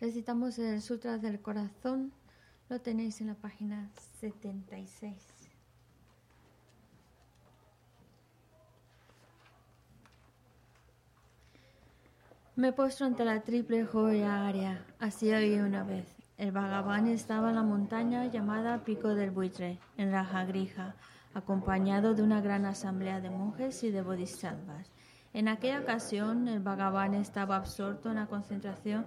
Recitamos el Sutra del Corazón, lo tenéis en la página 76. Me puesto ante la triple joya área, así oí una vez. El vagabundo estaba en la montaña llamada Pico del Buitre, en Rajagrija, acompañado de una gran asamblea de monjes y de bodhisattvas. En aquella ocasión, el vagabundo estaba absorto en la concentración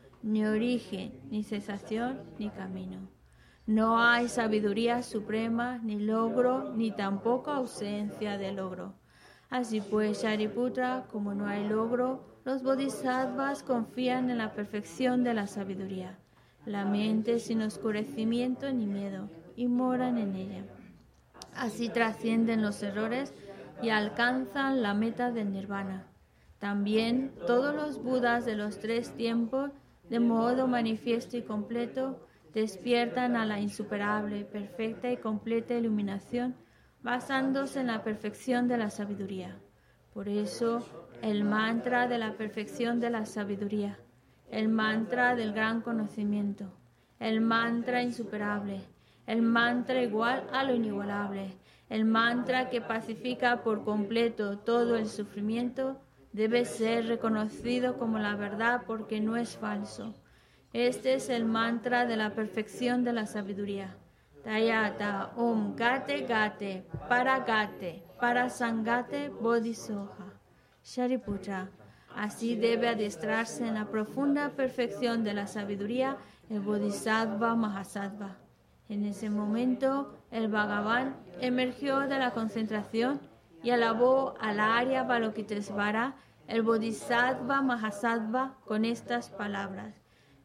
ni origen, ni cesación, ni camino. No hay sabiduría suprema, ni logro, ni tampoco ausencia de logro. Así pues, Shariputra, como no hay logro, los bodhisattvas confían en la perfección de la sabiduría, la mente sin oscurecimiento ni miedo, y moran en ella. Así trascienden los errores y alcanzan la meta del nirvana. También todos los budas de los tres tiempos de modo manifiesto y completo, despiertan a la insuperable, perfecta y completa iluminación, basándose en la perfección de la sabiduría. Por eso, el mantra de la perfección de la sabiduría, el mantra del gran conocimiento, el mantra insuperable, el mantra igual a lo inigualable, el mantra que pacifica por completo todo el sufrimiento, debe ser reconocido como la verdad porque no es falso. Este es el mantra de la perfección de la sabiduría. Tayata Om Gate Gate Para Gate Para Sangate Bodhisoha. Shariputra. Así debe adiestrarse en la profunda perfección de la sabiduría el Bodhisattva Mahasattva. En ese momento, el Bhagavan emergió de la concentración y alabó a la Arya Balokitesvara, el Bodhisattva Mahasattva, con estas palabras.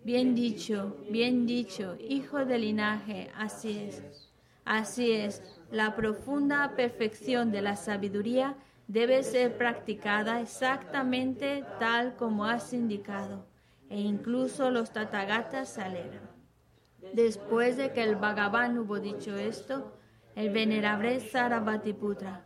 Bien dicho, bien dicho, hijo del linaje, así es. Así es, la profunda perfección de la sabiduría debe ser practicada exactamente tal como has indicado, e incluso los tatagatas se alegran. Después de que el Bhagavan hubo dicho esto, el venerable Sarabhatiputra,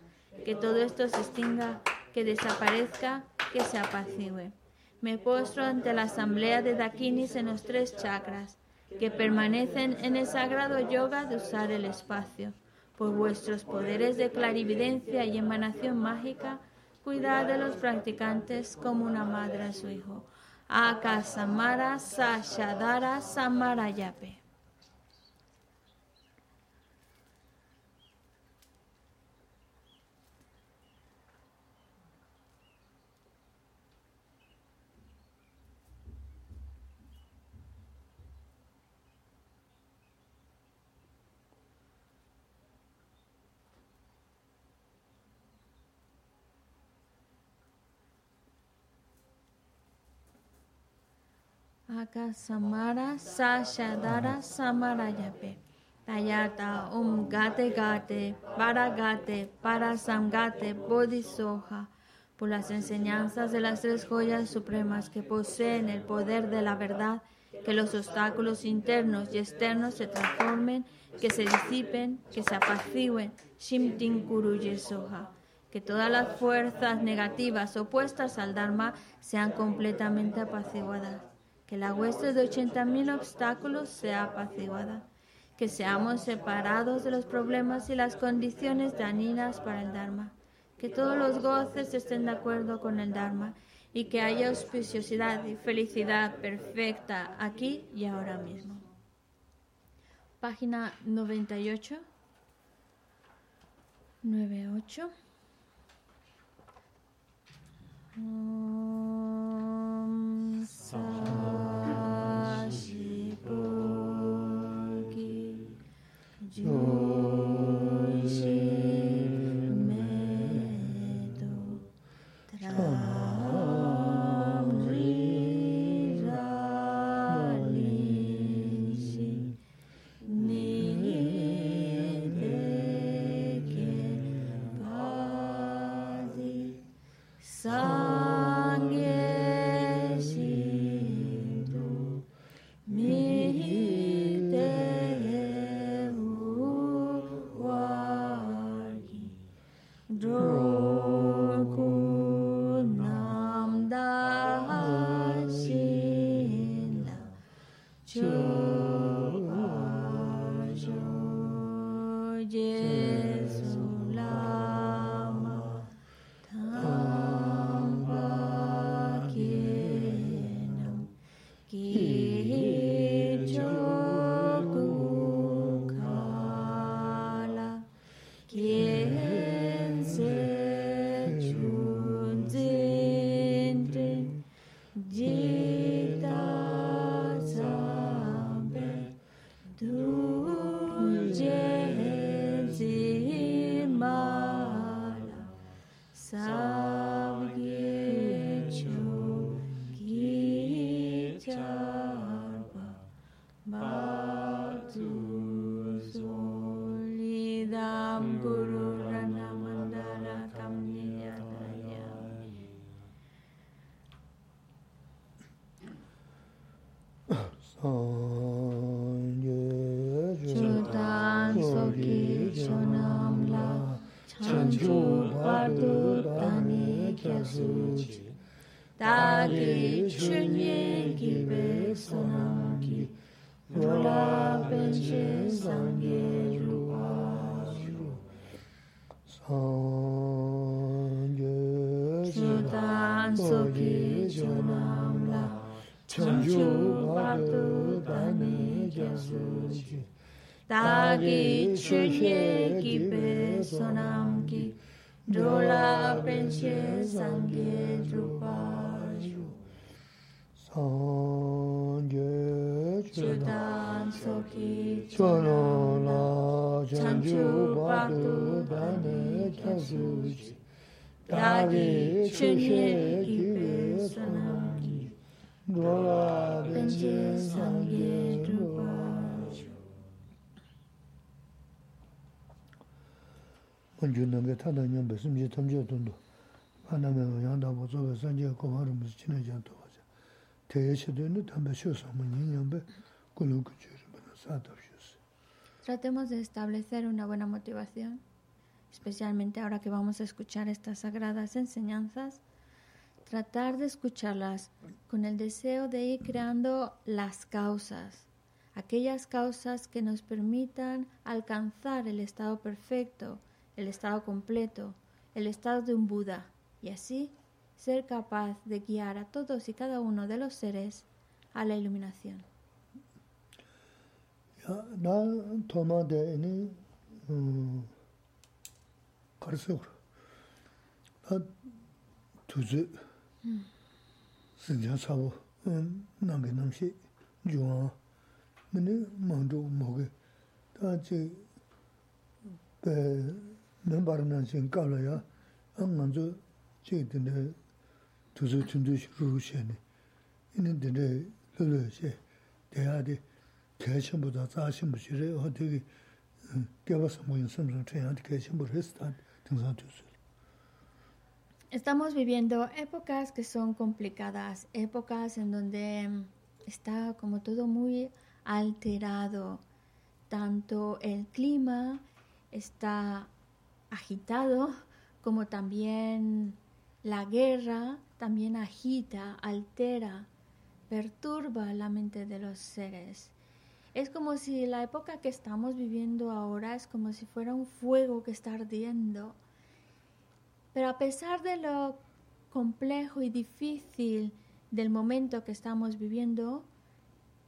que todo esto se extinga, que desaparezca, que se apacigüe. Me postro ante la asamblea de Dakinis en los tres chakras, que permanecen en el sagrado yoga de usar el espacio. Por vuestros poderes de clarividencia y emanación mágica, Cuidad de los practicantes como una madre a su hijo. Akasamara Sashadara Samarayape. Samara Sashadara Samarayape. Tayata Om Gate Gate Para Gate Para Samgate Bodhisoha. Por las enseñanzas de las tres joyas supremas que poseen el poder de la verdad, que los obstáculos internos y externos se transformen, que se disipen, que se apacigüen. Shimtin Kuru Yesoha que todas las fuerzas negativas opuestas al Dharma sean completamente apaciguadas que la hueste de 80.000 obstáculos sea apaciguada, que seamos separados de los problemas y las condiciones dañinas para el Dharma, que todos los goces estén de acuerdo con el Dharma y que haya auspiciosidad y felicidad perfecta aquí y ahora mismo. Página 98. 98. Sangye bāne tāsūchī, dāvī chūnyē kīvē sānāngī, rōlā bēnchē sāngyē tūpāchū. Pōnchū nāngā tātā ñāmbā sīmchī tamchā tōndō, pānā mē wā yāndā bō tsōgā sāngyā kōhā rō mūsī chīnā jā tōgā chā, tēyā chā tōyā tāmbā shio sāma ñī ñāmbā kōlō kūchū rō bā nā sā tāpshū sī. Tratemos de establecer una buena motivación especialmente ahora que vamos a escuchar estas sagradas enseñanzas, tratar de escucharlas con el deseo de ir creando las causas, aquellas causas que nos permitan alcanzar el estado perfecto, el estado completo, el estado de un Buda, y así ser capaz de guiar a todos y cada uno de los seres a la iluminación. 가르쳐 그래. 나 두즈 진짜 사고 음 남게 남시 좋아. 근데 먼저 먹게 다지 배 넘바르는 신 깔아야 안 먼저 제대로 두즈 춘두 루시네. 있는데 그러지. 대하디 대신보다 자신부지래 어떻게 깨워서 모인 섬섬 최한테 계신 분 했단 Estamos viviendo épocas que son complicadas, épocas en donde está como todo muy alterado, tanto el clima está agitado, como también la guerra también agita, altera, perturba la mente de los seres. Es como si la época que estamos viviendo ahora es como si fuera un fuego que está ardiendo. Pero a pesar de lo complejo y difícil del momento que estamos viviendo,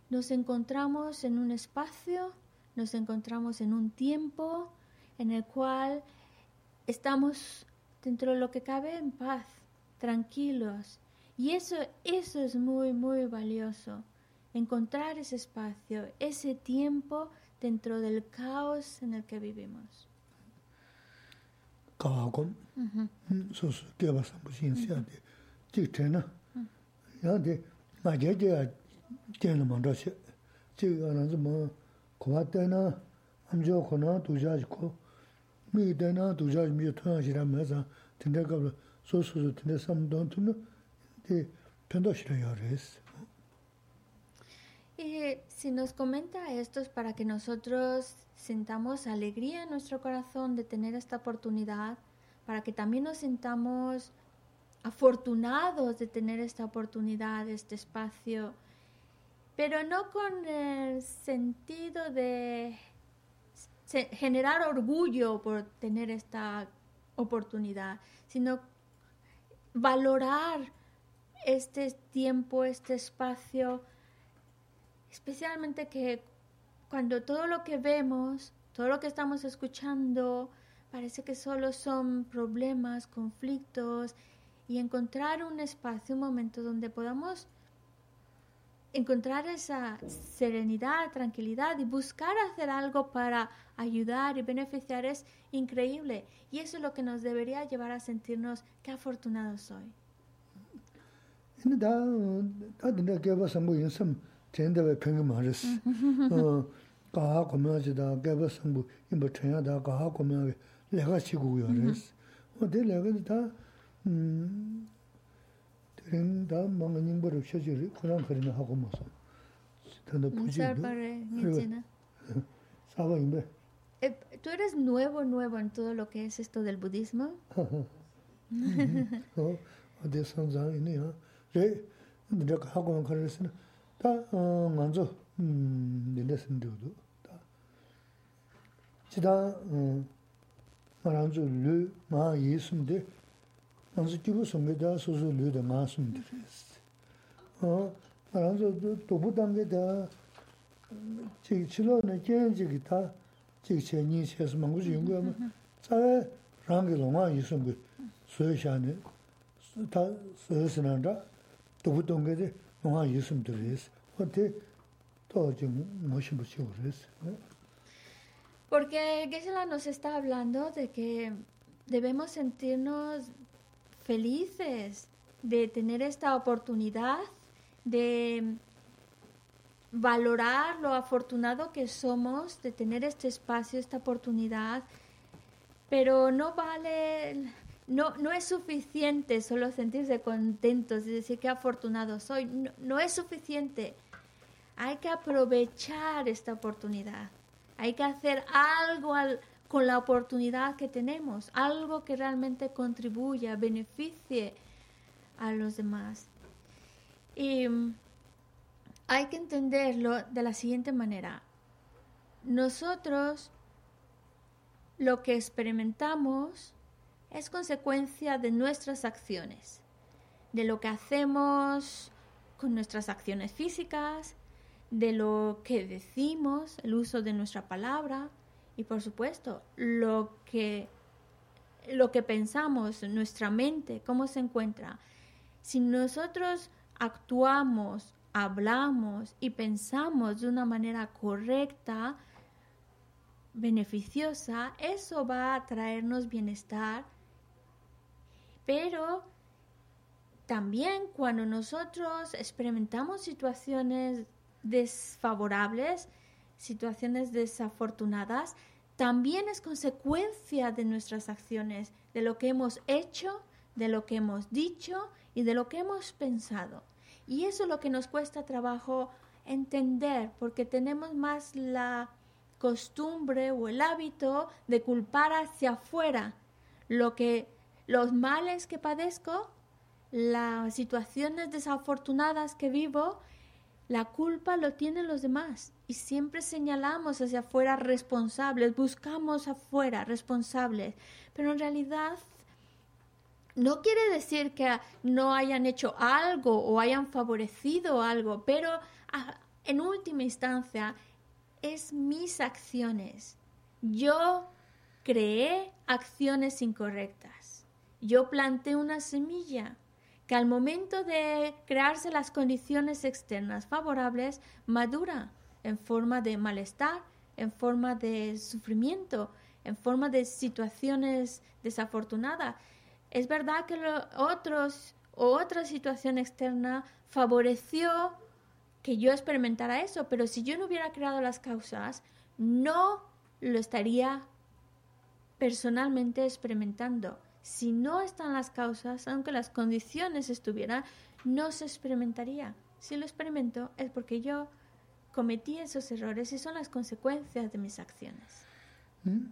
nos encontramos en un espacio, nos encontramos en un tiempo en el cual estamos dentro de lo que cabe en paz, tranquilos. Y eso, eso es muy, muy valioso. Encontrar ese espacio, ese tiempo dentro del caos en el que vivimos. 가하고 음 소소 개바서 무슨 시야데 직테나? 야데 마제제 제는 먼저시 지금 뭐 고맙다나 암조코나 두자지코 미데나 두자지 미토나지라 맞아 된다가 소소소 된다 삼돈 투는 데 편도 싫어요 그래서. Y si nos comenta esto es para que nosotros sintamos alegría en nuestro corazón de tener esta oportunidad, para que también nos sintamos afortunados de tener esta oportunidad, este espacio, pero no con el sentido de generar orgullo por tener esta oportunidad, sino valorar este tiempo, este espacio, especialmente que cuando todo lo que vemos, todo lo que estamos escuchando, parece que solo son problemas, conflictos, y encontrar un espacio, un momento donde podamos encontrar esa serenidad, tranquilidad y buscar hacer algo para ayudar y beneficiar es increíble. Y eso es lo que nos debería llevar a sentirnos qué afortunados soy. 텐데베 평이 말했어. 어 가하 고면지다 개버 성부 임버 천야다 가하 고면 내가 치고요. 그래서 어디 내가 다 음. 된다 망님 버릇 쳐지리 그냥 그리는 하고 뭐서. 근데 부지도. 사바 임베. tú eres nuevo, nuevo en todo lo que es esto del budismo. 어, 어디서 상상 있네요. 네, 내가 하고 가르치는 다 먼저 음 릴레슨도도 다. 지다 음 말한주 르 마예수인데 먼저 기부 송게다 소소 르데 마숨데 어 말한주 도부담게다 지 치료는 견지기 다 지체니 세스 망고지 연구하면 자에 랑게 롱아 예수인데 소여샤네. 다 소여스난다. 도부동게데 롱아 예수인데 그래서. Porque Geshe-la nos está hablando de que debemos sentirnos felices de tener esta oportunidad, de valorar lo afortunado que somos, de tener este espacio, esta oportunidad, pero no vale, no, no es suficiente solo sentirse contentos y decir que afortunado soy, no, es suficiente. Hay que aprovechar esta oportunidad, hay que hacer algo al con la oportunidad que tenemos, algo que realmente contribuya, beneficie a los demás. Y mm, hay que entenderlo de la siguiente manera. Nosotros lo que experimentamos es consecuencia de nuestras acciones, de lo que hacemos con nuestras acciones físicas, de lo que decimos, el uso de nuestra palabra, y por supuesto, lo que, lo que pensamos, nuestra mente, cómo se encuentra. Si nosotros actuamos, hablamos y pensamos de una manera correcta, beneficiosa, eso va a traernos bienestar. Pero también cuando nosotros experimentamos situaciones desfavorables, situaciones desafortunadas, también es consecuencia de nuestras acciones, de lo que hemos hecho, de lo que hemos dicho y de lo que hemos pensado. Y eso es lo que nos cuesta trabajo entender, porque tenemos más la costumbre o el hábito de culpar hacia afuera lo que los males que padezco, las situaciones desafortunadas que vivo la culpa lo tienen los demás y siempre señalamos hacia afuera responsables, buscamos afuera responsables, pero en realidad no quiere decir que no hayan hecho algo o hayan favorecido algo, pero en última instancia es mis acciones. Yo creé acciones incorrectas. Yo planté una semilla que al momento de crearse las condiciones externas favorables, madura en forma de malestar, en forma de sufrimiento, en forma de situaciones desafortunadas. Es verdad que otros o otra situación externa favoreció que yo experimentara eso, pero si yo no hubiera creado las causas, no lo estaría personalmente experimentando si no están las causas, aunque las condiciones estuvieran, no se experimentaría. Si lo experimento es porque yo cometí esos errores y son las consecuencias de mis acciones.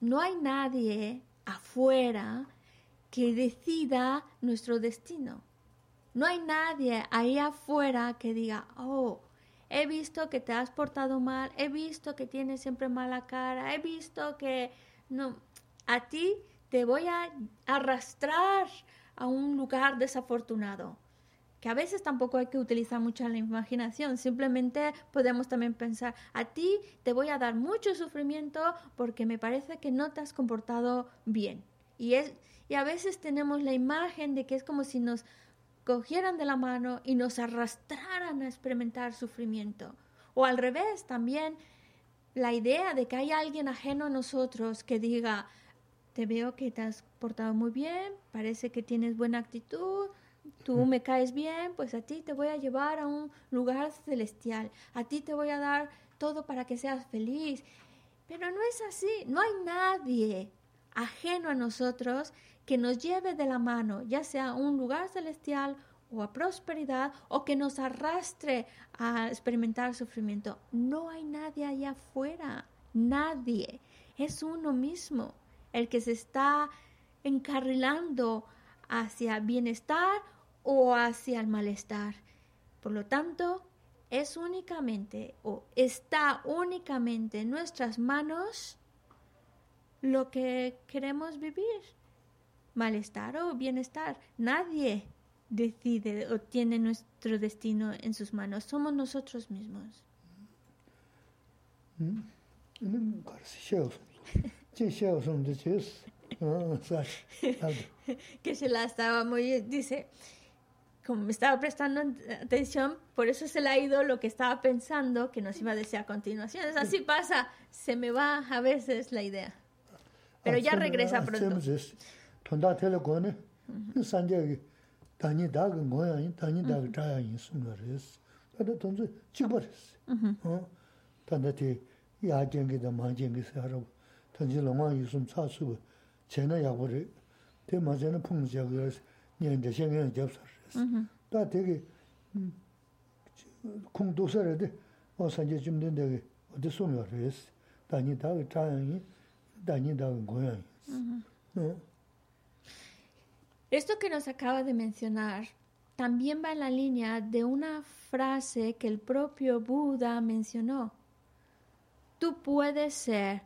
no hay nadie afuera que decida nuestro destino. No hay nadie ahí afuera que diga, oh, he visto que te has portado mal, he visto que tienes siempre mala cara, he visto que no, a ti te voy a arrastrar a un lugar desafortunado. Que a veces tampoco hay que utilizar mucho la imaginación, simplemente podemos también pensar, a ti te voy a dar mucho sufrimiento porque me parece que no te has comportado bien. Y, es, y a veces tenemos la imagen de que es como si nos cogieran de la mano y nos arrastraran a experimentar sufrimiento. O al revés, también la idea de que hay alguien ajeno a nosotros que diga, te veo que te has portado muy bien, parece que tienes buena actitud, tú me caes bien, pues a ti te voy a llevar a un lugar celestial, a ti te voy a dar todo para que seas feliz. Pero no es así, no hay nadie ajeno a nosotros que nos lleve de la mano, ya sea a un lugar celestial o a prosperidad, o que nos arrastre a experimentar sufrimiento. No hay nadie allá afuera, nadie. Es uno mismo el que se está encarrilando hacia bienestar o hacia el malestar. Por lo tanto, es únicamente o está únicamente en nuestras manos lo que queremos vivir malestar o bienestar. Nadie decide o tiene nuestro destino en sus manos. Somos nosotros mismos. que se la estaba muy, dice, como me estaba prestando atención, por eso se le ha ido lo que estaba pensando que nos iba a decir a continuación. así pasa, se me va a veces la idea. Pero ya regresa pronto. tele Esto que nos acaba de mencionar también va en la línea de una frase que el propio Buda mencionó. Tú puedes ser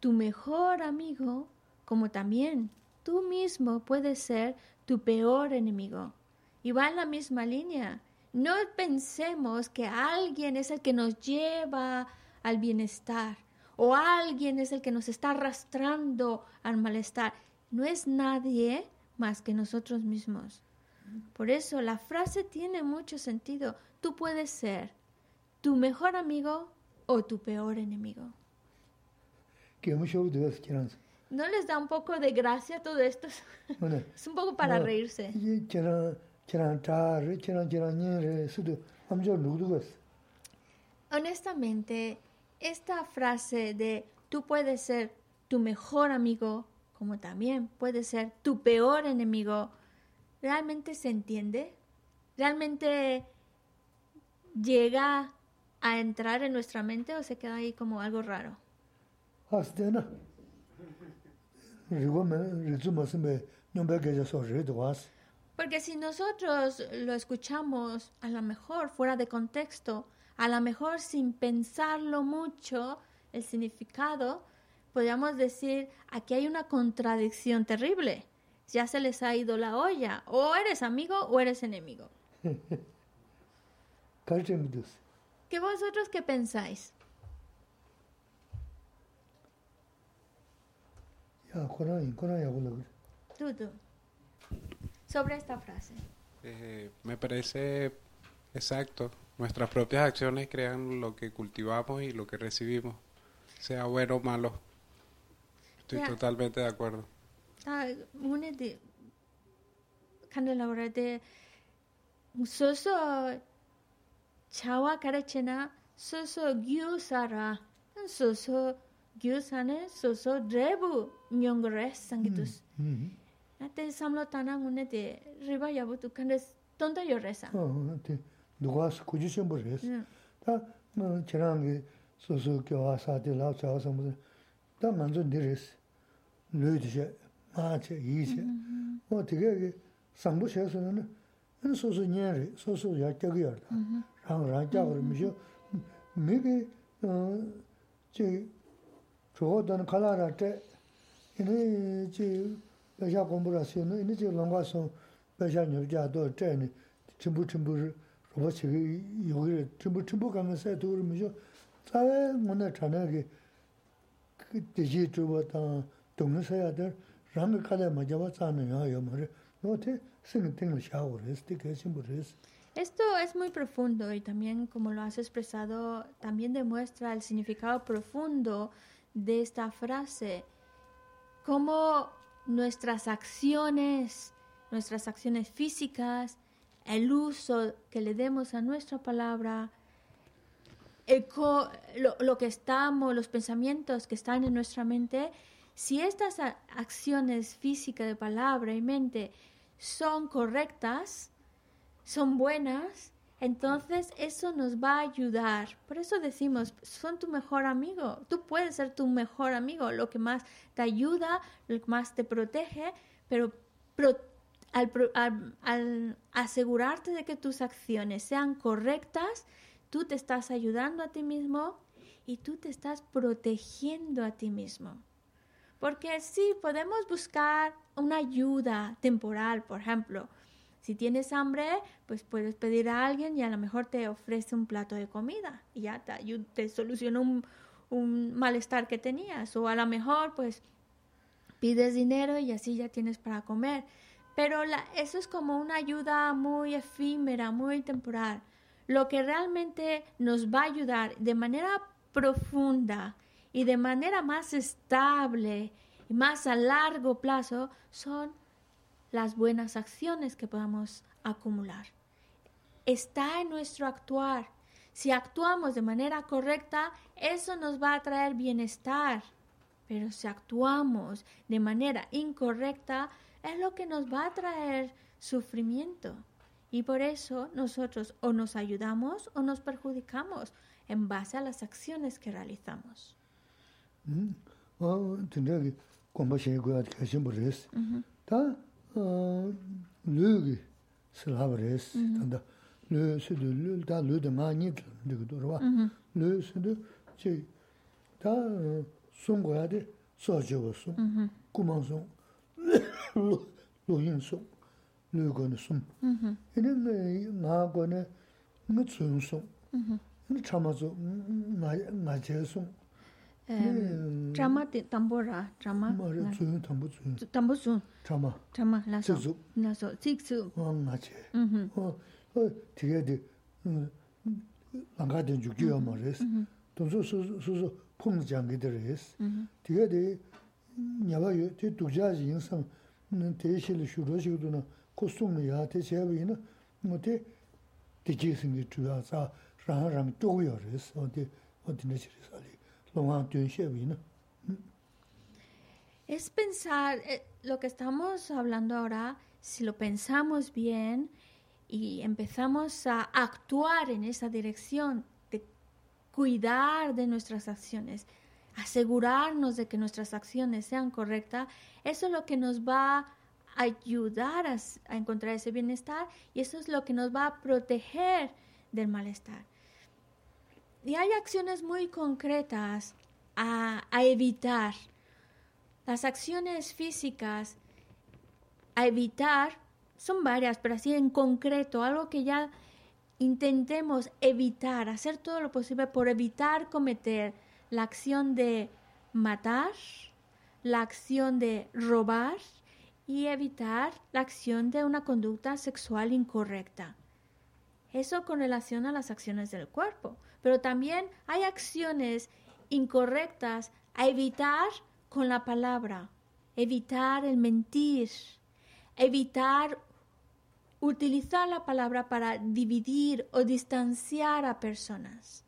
tu mejor amigo como también tú mismo puedes ser tu peor enemigo. Y va en la misma línea. No pensemos que alguien es el que nos lleva al bienestar o alguien es el que nos está arrastrando al malestar. No es nadie más que nosotros mismos. Por eso la frase tiene mucho sentido. Tú puedes ser tu mejor amigo o tu peor enemigo. ¿No les da un poco de gracia todo esto? es un poco para reírse. Honestamente, esta frase de tú puedes ser tu mejor amigo como también puede ser tu peor enemigo, ¿realmente se entiende? ¿Realmente llega a entrar en nuestra mente o se queda ahí como algo raro? Porque si nosotros lo escuchamos a lo mejor fuera de contexto, a lo mejor sin pensarlo mucho, el significado, podríamos decir, aquí hay una contradicción terrible. Ya se les ha ido la olla. O eres amigo o eres enemigo. ¿Qué vosotros qué pensáis? Tú, tú. Sobre esta frase. Eh, me parece exacto. Nuestras propias acciones crean lo que cultivamos y lo que recibimos, sea bueno o malo. Estoy totalmente de acuerdo. Ah, una de hora de soso chawa karachena soso gyusara soso gyusane soso drebu nyongres sangitus. Mm, mm. Ate samlo tana ngune de riba yabu tu kandes tonda yo resa. 어, 네. 누가 꾸지 좀 버렸어. 다 뭐, 지난게 소소 교화 사대 라오 자서 무슨 다 먼저 내렸어. 뇌디제 마체 이제. 뭐 되게 상부셔서는 은 소소 녀리 소소 약격이야. 랑 라자고 미셔 미게 어제 저거는 칼라라 때 이네 Esto es muy profundo y también, como lo has expresado, también demuestra el significado profundo de esta frase nuestras acciones, nuestras acciones físicas, el uso que le demos a nuestra palabra, lo, que estamos, los pensamientos que están en nuestra mente, si estas acciones físicas de palabra y mente son correctas, son buenas, entonces eso nos va a ayudar. Por eso decimos, son tu mejor amigo. Tú puedes ser tu mejor amigo, lo que más te ayuda, lo que más te protege, pero al- al asegurarte de que tus acciones sean correctas, tú te estás ayudando a ti mismo y tú te estás protegiendo a ti mismo. Porque sí, podemos buscar una ayuda temporal, por ejemplo. Si tienes hambre, pues puedes pedir a alguien y a lo mejor te ofrece un plato de comida y ya te, te soluciona un, un malestar que tenías. O a lo mejor, pues pides dinero y así ya tienes para comer. Pero eso es como una ayuda muy efímera, muy temporal. Lo que realmente nos va a ayudar de manera profunda y de manera más estable y más a largo plazo son las buenas acciones que podamos acumular. Está en nuestro actuar. Si actuamos de manera correcta, eso nos va a traer bienestar. Pero si actuamos de manera incorrecta, es lo que nos va a traer sufrimiento. Y por eso nosotros o nos ayudamos o nos perjudicamos en base a las acciones que realizamos. 음. lūgi silhāba rēs, tānda lū sīdhū, lū tā lū dā ngā nī dhīgu dhūrwa, lū sīdhū chī tā sōng guyā dī sō jīwa sōng, kūmā sōng, lū yīn sōng, lū guyā sōng. Yīni ngā guyā ngā tsūyōng sōng, ngā chāma sōng, ngā jē sōng, Chama te tambo ra, chama. Ma ra tsuyun tambo tsuyun. Tambo tsuyun. Chama. Chama, laso. Tsiksu. Laso, tsiksu. Wa nga che. Mm-hmm. Tiga di, mm, langa den yukyu ya ma res. Mm-hmm. Tonso susu pung jangi de res. Mm-hmm. Tiga di, nyaba yu, te dukja zi yin sam, mm, te shili shuro shigo na, kostung ya, te chebi yin, mo te, te jingi tuya za, rang rang chogyo res. O te, o te nechi res ali. Es pensar, eh, lo que estamos hablando ahora, si lo pensamos bien y empezamos a actuar en esa dirección, de cuidar de nuestras acciones, asegurarnos de que nuestras acciones sean correctas, eso es lo que nos va a ayudar a, a encontrar ese bienestar y eso es lo que nos va a proteger del malestar. Y hay acciones muy concretas a, a evitar. Las acciones físicas a evitar son varias, pero así en concreto, algo que ya intentemos evitar, hacer todo lo posible por evitar cometer la acción de matar, la acción de robar y evitar la acción de una conducta sexual incorrecta. Eso con relación a las acciones del cuerpo. Pero también hay acciones incorrectas a evitar con la palabra. Evitar el mentir. Evitar utilizar la palabra para dividir o distanciar a personas.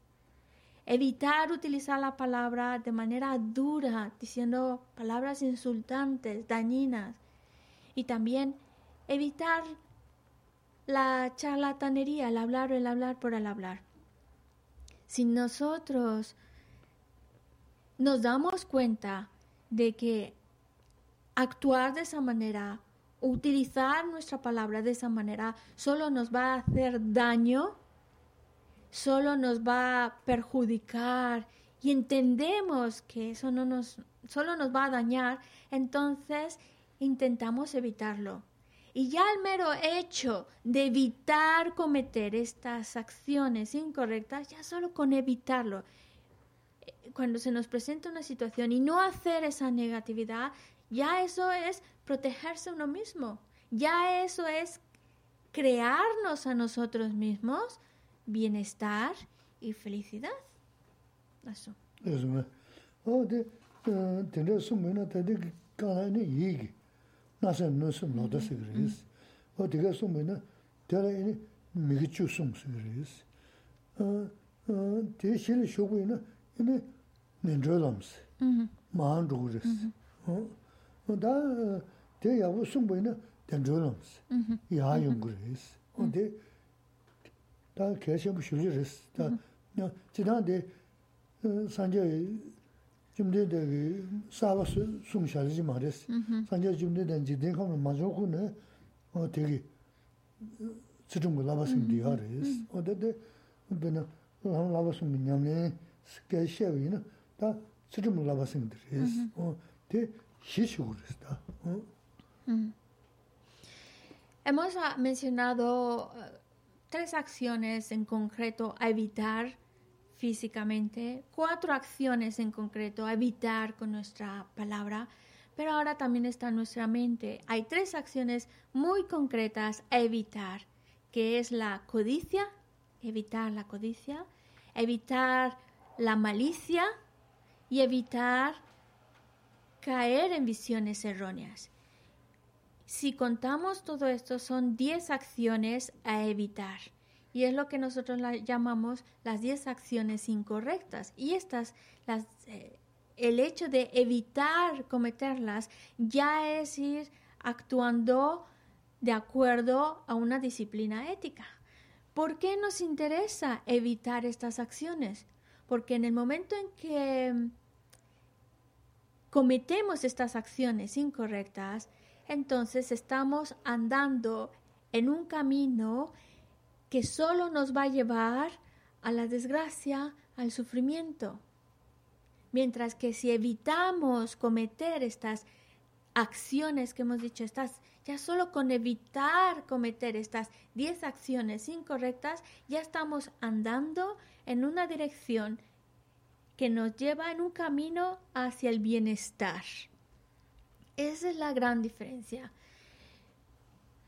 Evitar utilizar la palabra de manera dura, diciendo palabras insultantes, dañinas. Y también evitar la charlatanería, el hablar, el hablar por el hablar. Si nosotros nos damos cuenta de que actuar de esa manera, utilizar nuestra palabra de esa manera, solo nos va a hacer daño, solo nos va a perjudicar y entendemos que eso no nos, solo nos va a dañar, entonces intentamos evitarlo. Y ya el mero hecho de evitar cometer estas acciones incorrectas, ya solo con evitarlo, cuando se nos presenta una situación y no hacer esa negatividad, ya eso es protegerse uno mismo. Ya eso es crearnos a nosotros mismos bienestar y felicidad. Eso. Eso. 나서 무슨 노다스 그리스 어디가 숨으나 내가 이 미기추 숨스 그리스 어어 대실 쇼고이나 이네 낸저람스 마한 조그리스 어다 대야부 숨보이나 낸저람스 야 용그리스 근데 다 계셔 보시리스 다 지난데 산제 sūm shārī jī mā rēs. Sāngyā jimdē dē jī dēn kāma mā chōku nē tē kī tsichūmbu lāba sūmbi yā rēs. Tē dē bē nā lāba sūmbi ñam nē kēshēwi ina dā tsichūmbu lāba sūmbi rēs. Tē Mm. Hemos mencionado eh, tres acciones en concreto a evitar físicamente, cuatro acciones en concreto a evitar con nuestra palabra, pero ahora también está en nuestra mente. Hay tres acciones muy concretas a evitar, que es la codicia, evitar la codicia, evitar la malicia y evitar caer en visiones erróneas. Si contamos todo esto, son 10 acciones a evitar. Y es lo que nosotros llamamos las 10 acciones incorrectas. Y estas, eh, el hecho de evitar cometerlas ya es ir actuando de acuerdo a una disciplina ética. ¿Por qué nos interesa evitar estas acciones? Porque en el momento en que cometemos estas acciones incorrectas, entonces estamos andando en un camino que solo nos va a llevar a la desgracia, al sufrimiento. Mientras que si evitamos cometer estas acciones que hemos dicho, estas, ya solo con evitar cometer estas 10 acciones incorrectas, ya estamos andando en una dirección que nos lleva en un camino hacia el bienestar. Esa es la gran diferencia.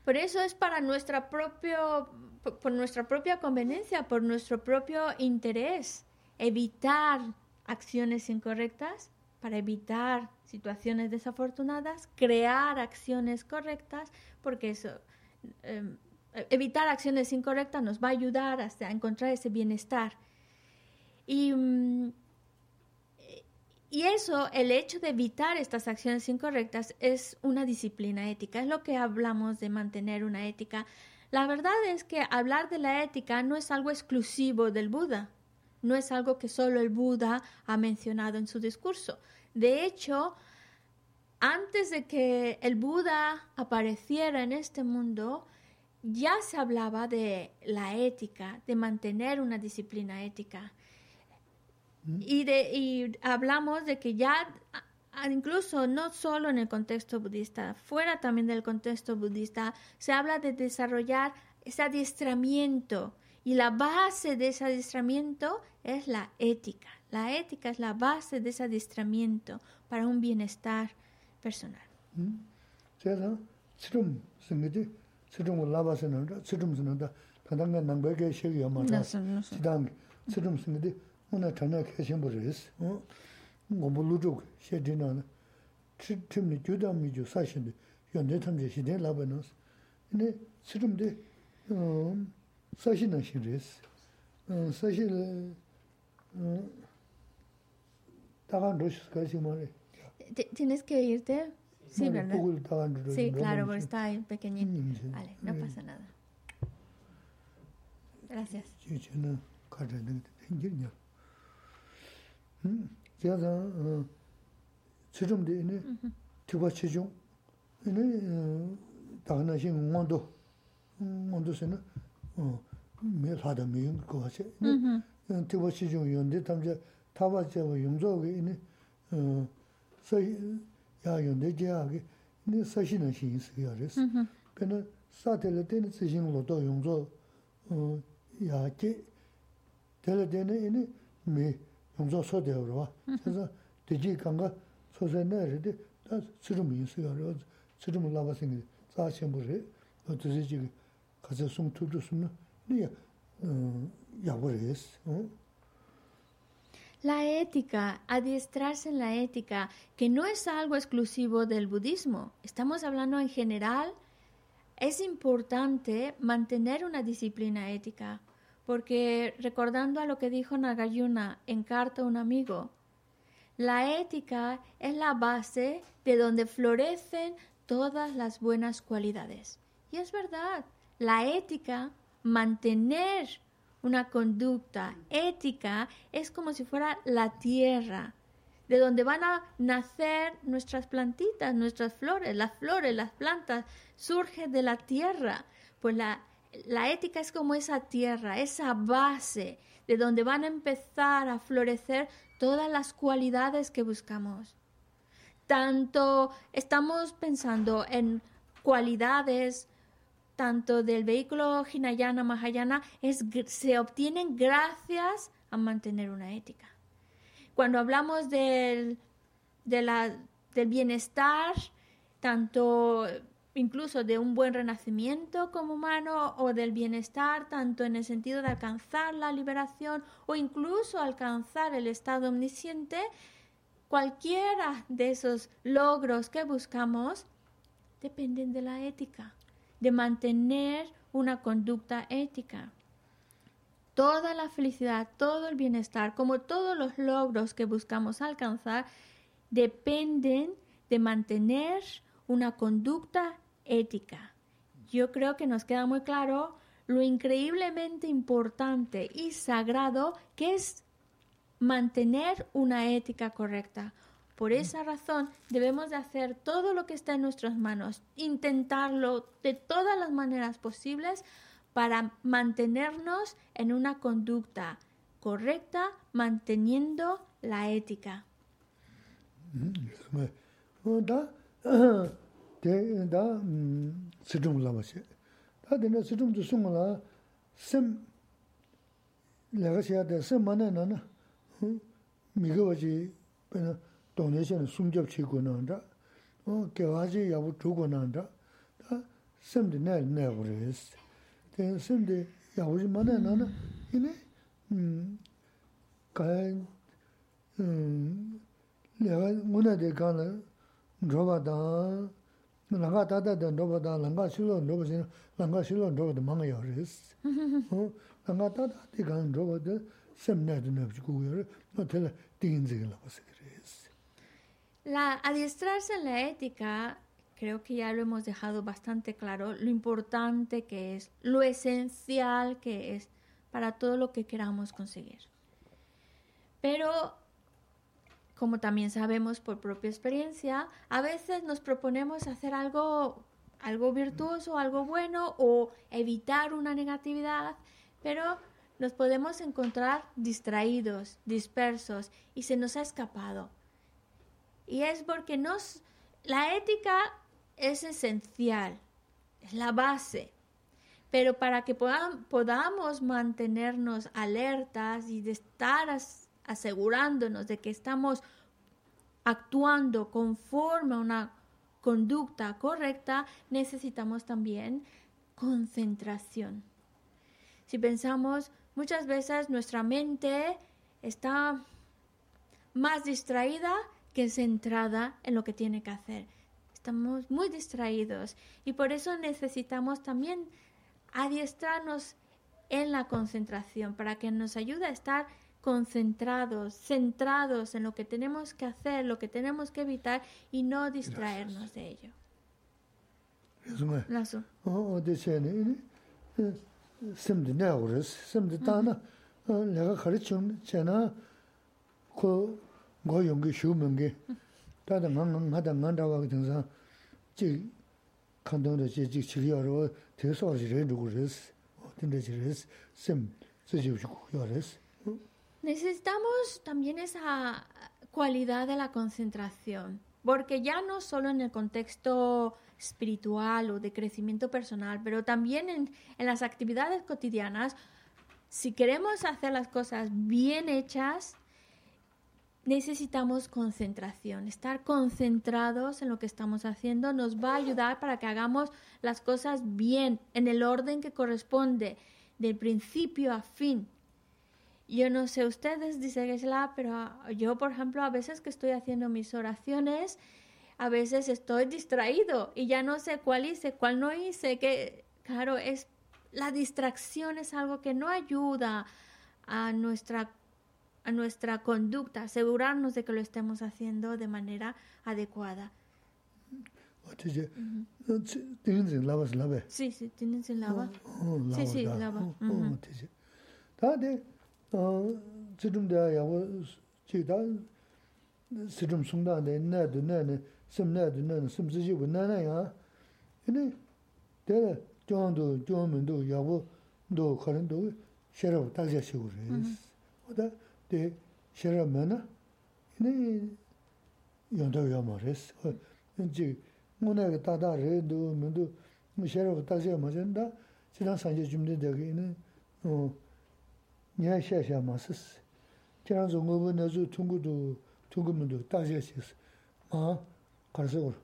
Por eso es para nuestra propio, por nuestra propia conveniencia, por nuestro propio interés, evitar acciones incorrectas, para evitar situaciones desafortunadas, crear acciones correctas, porque eso, em, evitar acciones incorrectas nos va a ayudar a encontrar ese bienestar. Y mm, y eso, el hecho de evitar estas acciones incorrectas es una disciplina ética, es lo que hablamos de mantener una ética. La verdad es que hablar de la ética no es algo exclusivo del Buda, no es algo que solo el Buda ha mencionado en su discurso. De hecho, antes de que el Buda apareciera en este mundo, ya se hablaba de la ética, de mantener una disciplina ética. Y, de, y hablamos de que ya, incluso no solo en el contexto budista, fuera también del contexto budista, se habla de desarrollar ese adiestramiento. Y la base de ese adiestramiento es la ética. La ética es la base de ese adiestramiento para un bienestar personal ngombo lujog she dina na timni gyuda mi ju sa shin de yonde tam je shi de la ba nos ne sirum de sa shin na shin res sa shin tagan rush ka si ma re tienes que irte sí verdad sí claro pero está ahí pequeñín vale no pasa nada. Gracias. Sí, sí, no, 데 어 사신은 시리스 어 사실 어 다간 로스 가시 뭐래 Tienes que irte. Sí, ¿verdad? Sí, claro, porque está ahí pequeñito. Vale, no pasa nada. Gracias. mē lāda mē yung kōwa che. Tīwa chī yung yung dē tam chā tāwa chā wā yung zō gē inē sā yā yung dē jē yā gē inē sā shī nā shī yin sī yā rē sī. Pē nā sā tē lā tē nā tsī shīng lō tō yung zō yā kē tē La ética, adiestrarse en la ética, que no es algo exclusivo del budismo, estamos hablando en general, es importante mantener una disciplina ética, porque recordando a lo que dijo Nagayuna en carta a un amigo, la ética es la base de donde florecen todas las buenas cualidades. Y es verdad, la ética mantener una conducta ética es como si fuera la tierra, de donde van a nacer nuestras plantitas, nuestras flores, las flores, las plantas, surgen de la tierra. Pues la, la ética es como esa tierra, esa base, de donde van a empezar a florecer todas las cualidades que buscamos. Tanto estamos pensando en cualidades tanto del vehículo Hinayana Mahayana es, se obtienen gracias a mantener una ética. Cuando hablamos del, del bienestar, tanto incluso de un buen renacimiento como humano o del bienestar, tanto en el sentido de alcanzar la liberación o incluso alcanzar el estado omnisciente, cualquiera de esos logros que buscamos dependen de la ética de mantener una conducta ética. Toda la felicidad, todo el bienestar, como todos los logros que buscamos alcanzar, dependen de mantener una conducta ética. Yo creo que nos queda muy claro lo increíblemente importante y sagrado que es mantener una ética correcta, por esa razón debemos de hacer todo lo que está en nuestras manos, intentarlo de todas las maneras posibles para mantenernos en una conducta correcta, manteniendo la ética. dē dā sīdhūṋ lāma shē. dā dē nā sīdhūṋ tu sūṋ lā sēm lēgā shē yā dē sēm mā nē nā nā mī gā wā jī dōng nē shē nā sūṋ jab chī gu nā ndā kē wā jī yā wu chū gu nā ndā dā sēm dē nē nē gu rē sē dē sēm dē yā wu jī mā nē nā nā yī nē kā yā lēgā ngū nā dē kā nā 로바다 나가 다다다 로바다 나가 실로 로바신 나가 실로 로바다 망아요 그랬어. 어 나가 다다 디간 로바다 샘내도 내고 그래. 뭐 되게 띵인지가 나왔어. La adiestrarse en la ética, creo que ya lo hemos dejado bastante claro, lo importante que es, lo esencial que es para todo lo que queramos conseguir. Pero, como también sabemos por propia experiencia, a veces nos proponemos hacer algo, algo virtuoso, algo bueno o evitar una negatividad, pero nos podemos encontrar distraídos, dispersos y se nos ha escapado. Y es porque nos, la ética es esencial, es la base. Pero para que podamos mantenernos alertas y estar asegurándonos de que estamos actuando conforme a una conducta correcta, necesitamos también concentración. Si pensamos, muchas veces nuestra mente está más distraída centrada en lo que tiene que hacer. Estamos muy distraídos y por eso necesitamos también adiestrarnos en la concentración para que nos ayude a estar concentrados, centrados en lo que tenemos que hacer, lo que tenemos que evitar y no distraernos de ello. Lazo. Necesitamos también esa cualidad de la concentración, porque ya no solo en el contexto espiritual o de crecimiento personal, pero también en, en, las actividades cotidianas, si queremos hacer las cosas bien hechas, necesitamos concentración. Estar concentrados en lo que estamos haciendo nos va a ayudar para que hagamos las cosas bien, en el orden que corresponde, del principio a fin. Yo no sé ustedes, dice Gesla, pero yo, por ejemplo, a veces que estoy haciendo mis oraciones, a veces estoy distraído y ya no sé cuál hice, cuál no hice, que claro, es la distracción es algo que no ayuda a nuestra a nuestra conducta, asegurarnos de que lo estemos haciendo de manera adecuada. Sí, sí, tienen sin lava. Sí, sí, lava. tsidhumdaya yawa chigda sidhum sungdanda nadu nani sim nadu nani sim tsishibu nana ya ini dara gyondu, gyonmindu yawa mdo karindu sharab takja shigur oda de sharab mana ini yondaw yama res jig ngunaga tata rindu mindu sharab takja ma zanda jidang sanje jumdindagi ini nye xia xia ma sis. Kiraan zo ngobo na zo tungu du, tungu mundu, ta xia xis. Ma karsa ur.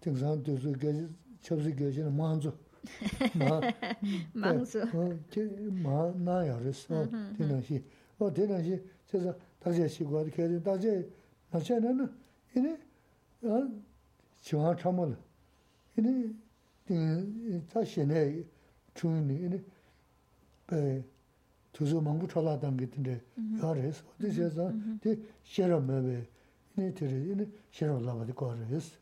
Ting zang du zo gaji, chabzi gaji na maan zo. Ma, maan zo. Ma na ya ris, mm-hmm, tena mm-hmm. xi. O tena xi, chaza ta xia xi guwa di kaya, ta xia na xia na na, ini, chiwaan chamo la. Ini, ta xia na chungi ni, ini, tuzu mangu chola dangi tinte yares. Di siya di shera mewe, ini tiri, ini shera lava di kwa res.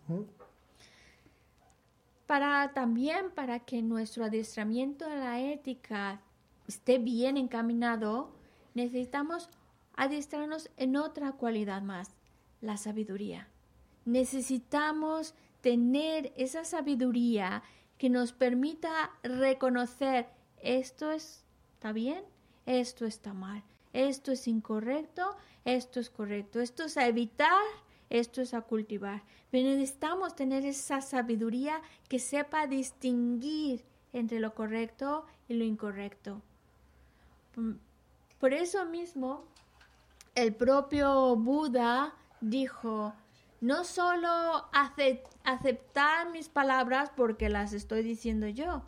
Para también, para que nuestro adiestramiento a la ética esté bien encaminado, necesitamos adiestrarnos en otra cualidad más, la sabiduría. Necesitamos tener esa sabiduría que nos permita reconocer esto está bien, esto está mal, esto es incorrecto, esto es correcto, esto es a evitar, esto es a cultivar. Pero necesitamos tener esa sabiduría que sepa distinguir entre lo correcto y lo incorrecto. Mm, por eso mismo, el propio Buda dijo, no solo aceptar mis palabras porque las estoy diciendo yo,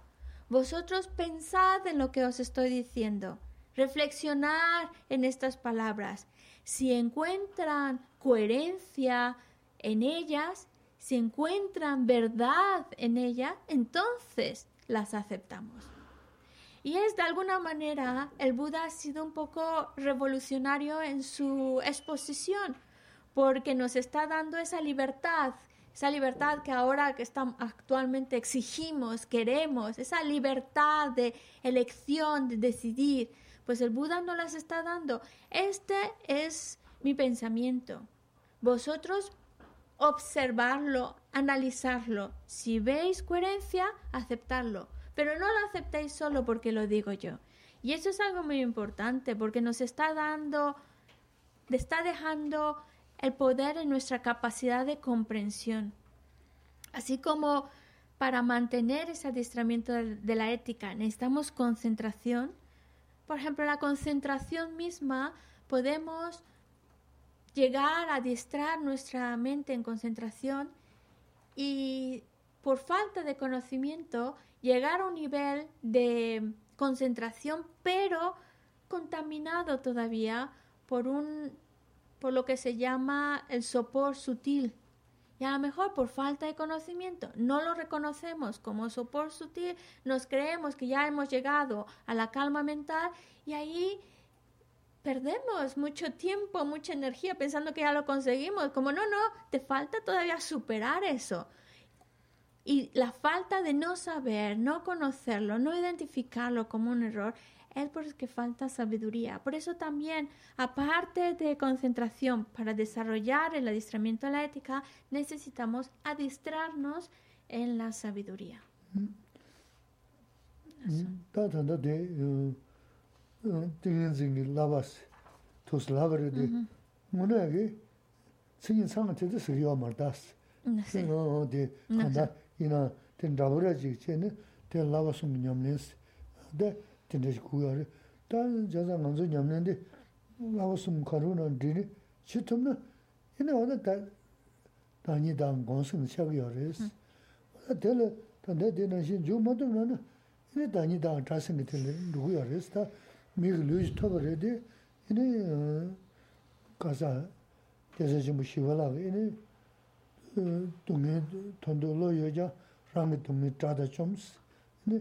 vosotros pensad en lo que os estoy diciendo reflexionar en estas palabras. Si encuentran coherencia en ellas, si encuentran verdad en ellas, entonces las aceptamos. Y es de alguna manera, el Buda ha sido un poco revolucionario en su exposición, porque nos está dando esa libertad, esa libertad que ahora que estamos, actualmente exigimos, queremos, esa libertad de elección, de decidir, pues el Buda no las está dando. Este es mi pensamiento. Vosotros observarlo, analizarlo. Si veis coherencia, aceptarlo. Pero no lo aceptéis solo porque lo digo yo. Y eso es algo muy importante porque nos está dando, está dejando el poder en nuestra capacidad de comprensión. Así como para mantener ese adiestramiento de la ética necesitamos concentración, por ejemplo, la concentración misma podemos llegar a adiestrar nuestra mente en concentración y por falta de conocimiento llegar a un nivel de concentración pero contaminado todavía por un por lo que se llama el sopor sutil y a lo mejor por falta de conocimiento no lo reconocemos como sopor sutil, nos creemos que ya hemos llegado a la calma mental y ahí perdemos mucho tiempo, mucha energía pensando que ya lo conseguimos. Como no, no, te falta todavía superar eso. Y la falta de no saber, no conocerlo, no identificarlo como un error, es porque falta sabiduría. Por eso también, aparte de concentración para desarrollar el adiestramiento a la ética, necesitamos adiestrarnos en la sabiduría. tindashi kuyari. Ta jaza nganzo nyamnandi lawasum karu na dhiri chitumna ina wada ta dhani dhan gonsum shakiyari es. Wada tela tanda dhina shin jo matumna na ina dhani dhan chasingi tila dhukuyari es. Ta migi luji tabari di ina kasa jaza jimbo shivalaga ina dungi tondo lo yoja rangi dungi chada choms. Ina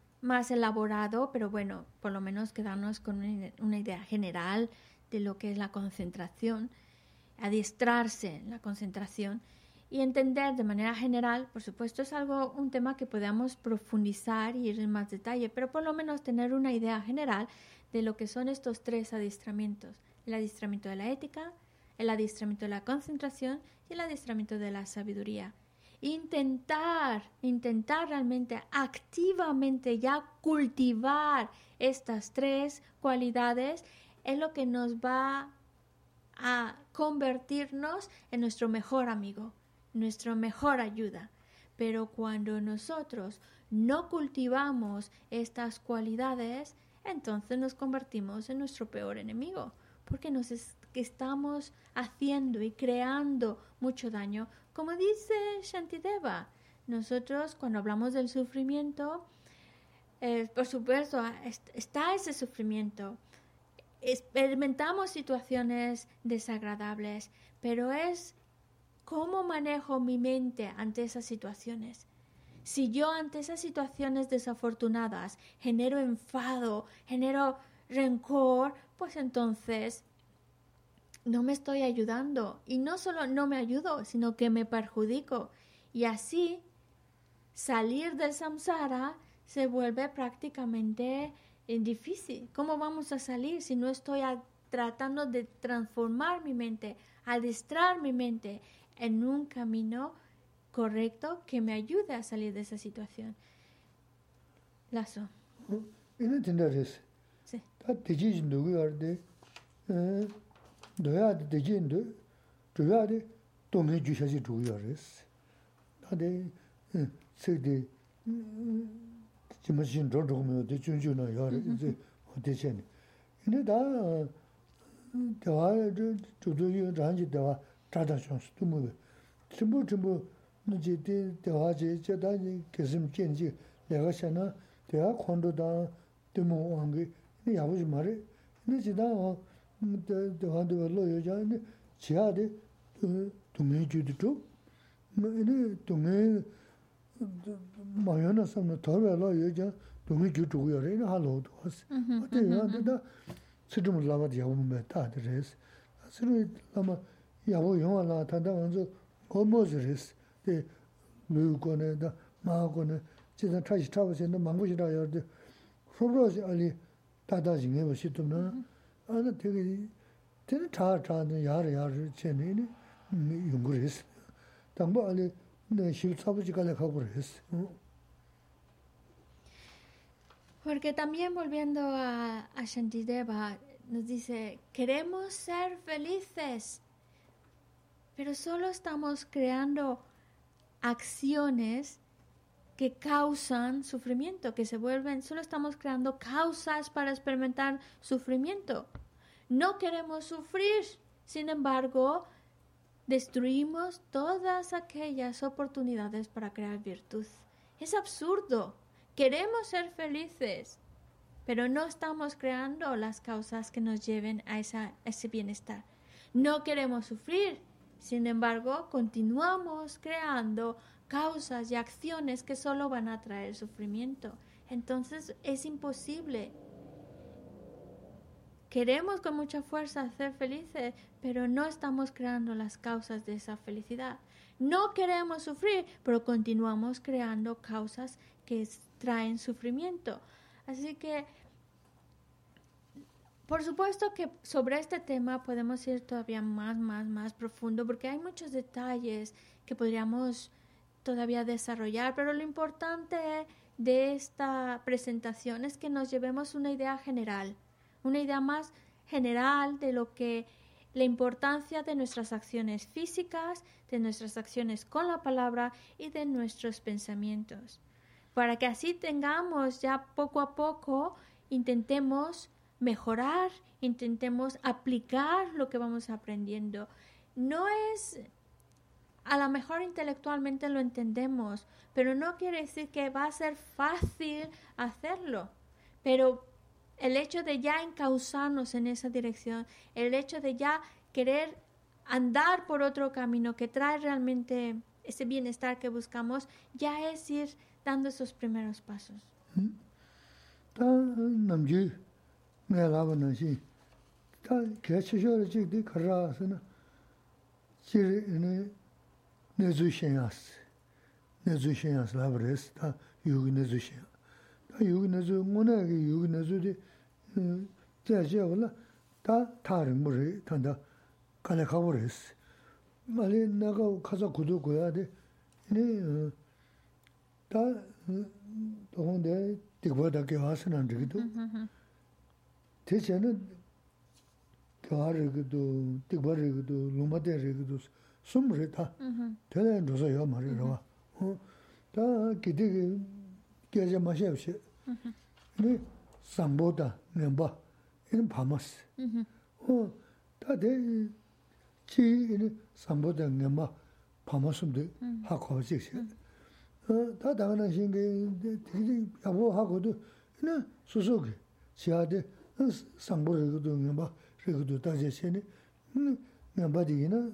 más elaborado, pero bueno, por lo menos quedarnos con una idea general de lo que es la concentración, adiestrarse en la concentración y entender de manera general, por supuesto es algo, un tema que podamos profundizar y ir en más detalle, pero por lo menos tener una idea general de lo que son estos tres adiestramientos, el adiestramiento de la ética, el adiestramiento de la concentración y el adiestramiento de la sabiduría intentar, intentar realmente activamente ya cultivar estas tres cualidades es lo que nos va a convertirnos en nuestro mejor amigo, nuestra mejor ayuda. Pero cuando nosotros no cultivamos estas cualidades, entonces nos convertimos en nuestro peor enemigo, porque nos estamos haciendo y creando mucho daño como dice Shantideva, nosotros cuando hablamos del sufrimiento, eh, por supuesto, está ese sufrimiento. Experimentamos situaciones desagradables, pero es cómo manejo mi mente ante esas situaciones. Si yo ante esas situaciones desafortunadas genero enfado, genero rencor, pues entonces no me estoy ayudando. Y no solo no me ayudo, sino que me perjudico. Y así salir del samsara se vuelve prácticamente eh, difícil. ¿Cómo vamos a salir si no estoy tratando de transformar mi mente, adestrar mi mente en un camino correcto que me ayude a salir de esa situación? Lazo. Sí. 너야데 되긴데 저야데 동해 주셔지 주요레스 나데 세데 지마신 저도면 데 준준나 야 이제 어디세니 근데 다 대화 저도요 단지 대화 자다 좀 스무 스무 좀 이제 대화제 제다니 계속 견지 내가 샤나 대화 콘도다 드모 한게 야부지 말이 근데 지다 어 대한도 로요 자니 지하데 동네 주도 뭐네 동네 마요나 섬의 더벨로 요자 동네 주도고요. 이나 할로도 하스. 어때 야다 스좀 라마 야오면 다드레스. 스로 라마 야오 용알라 탄다 먼저 고모즈레스. 데 누고네다 마고네 진짜 다시 타고 있는데 망고시라 여데 프로로지 알리 다다징에 보시더나 Porque también volviendo a, a Shantideva, nos dice, queremos ser felices, pero solo estamos creando acciones que causan sufrimiento, que se vuelven, solo estamos creando causas para experimentar sufrimiento. No queremos sufrir. Sin embargo, destruimos todas aquellas oportunidades para crear virtud. Es absurdo. Queremos ser felices, pero no estamos creando las causas que nos lleven a, ese bienestar. No queremos sufrir, sin embargo, continuamos creando causas y acciones que solo van a traer sufrimiento. Entonces es imposible. Queremos con mucha fuerza ser felices, pero no estamos creando las causas de esa felicidad. No queremos sufrir, pero continuamos creando causas que traen sufrimiento. Así que, por supuesto que sobre este tema podemos ir todavía más, más, más profundo, porque hay muchos detalles que podríamos todavía desarrollar, pero lo importante de esta presentación es que nos llevemos una idea general, una idea más general de lo que la importancia de nuestras acciones físicas, de nuestras acciones con la palabra y de nuestros pensamientos para que así tengamos ya poco a poco, intentemos mejorar, intentemos aplicar lo que vamos aprendiendo. No es, a lo mejor intelectualmente lo entendemos, pero no quiere decir que va a ser fácil hacerlo. Pero el hecho de ya encauzarnos en esa dirección, el hecho de ya querer andar por otro camino que trae realmente ese bienestar que buscamos, ya es ir dando esos primeros pasos. 제제 올라 다 다른 물이 탄다. 간에 가버렸어 말이 나가 가서 구두 구야 돼. 이니 다 동데 디고다 게 하스는 되기도. 대체는 가르기도 디고르기도 로마데르기도 숨르다 되는 도서요 말이로 어.다 기대 계제 마셔 없이 네 samboda ngenpa in pamas. Mm-hmm. O dade chi in samboda ngenpa pamasumde mm-hmm. hakwa chikshi. Mm-hmm. Da daga na shingi tiki yabo hakodo ina susuki chiyaade sambo rikido ngenpa rikido daje chini ngenpa di ina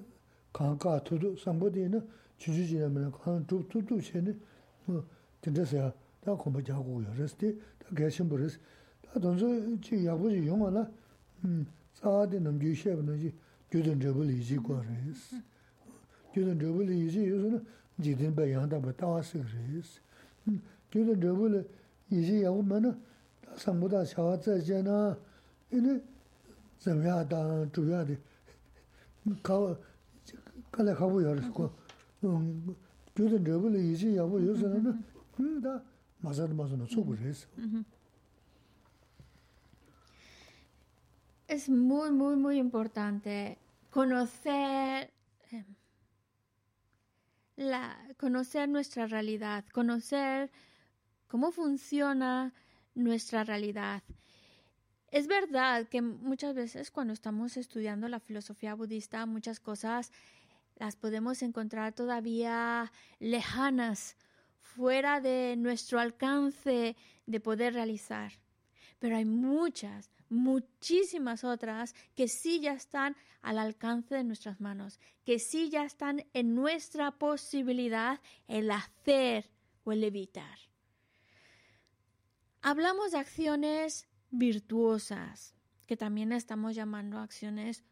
kaan kaa tudu sambo di ina chuchu jiramina kaan tudu chini tintasaya da kumbha jaguyo resti da gashin bu resti 게 되게 야보 하고도 나 소소게 지하데 상보르고도 뭐 그래도 다시 세네 음 나바디나 강가 투도 상보디나 주주지라면 강 두두두 세네 뭐 진짜서야 다 공부 자고요 그랬을 다 계신 버렸어 다 돈서 지 야보지 용하나 음 사데 넘기 쉐브는지 교전 접을 이지 거래스 교전 접을 이지 요소는 jidin bā yāngdā bā tāwā sīk rīs. Gyūdā rīwū lī yīshī Es muy, muy, muy importante conocer conocer nuestra realidad, conocer cómo funciona nuestra realidad. Es verdad que muchas veces cuando estamos estudiando la filosofía budista, muchas cosas las podemos encontrar todavía lejanas, fuera de nuestro alcance de poder realizar. Pero hay muchas, muchísimas otras que sí ya están al alcance de nuestras manos, que sí ya están en nuestra posibilidad el hacer o el evitar. Hablamos de acciones virtuosas, que también estamos llamando acciones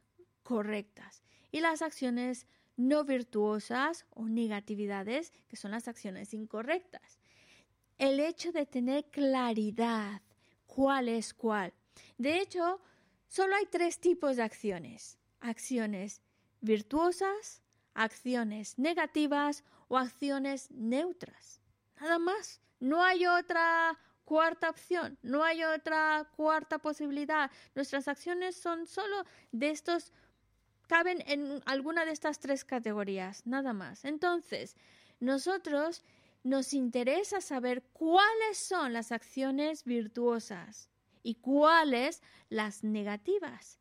correctas, y las acciones no virtuosas o negatividades, que son las acciones incorrectas. El hecho de tener claridad cuál es cuál de hecho, solo hay tres tipos de acciones. Acciones virtuosas, acciones negativas o acciones neutras. Nada más. No hay otra cuarta opción, no hay otra cuarta posibilidad. Nuestras acciones son solo de estos, caben en alguna de estas tres categorías, nada más. Entonces, nosotros nos interesa saber cuáles son las acciones virtuosas y cuáles las negativas.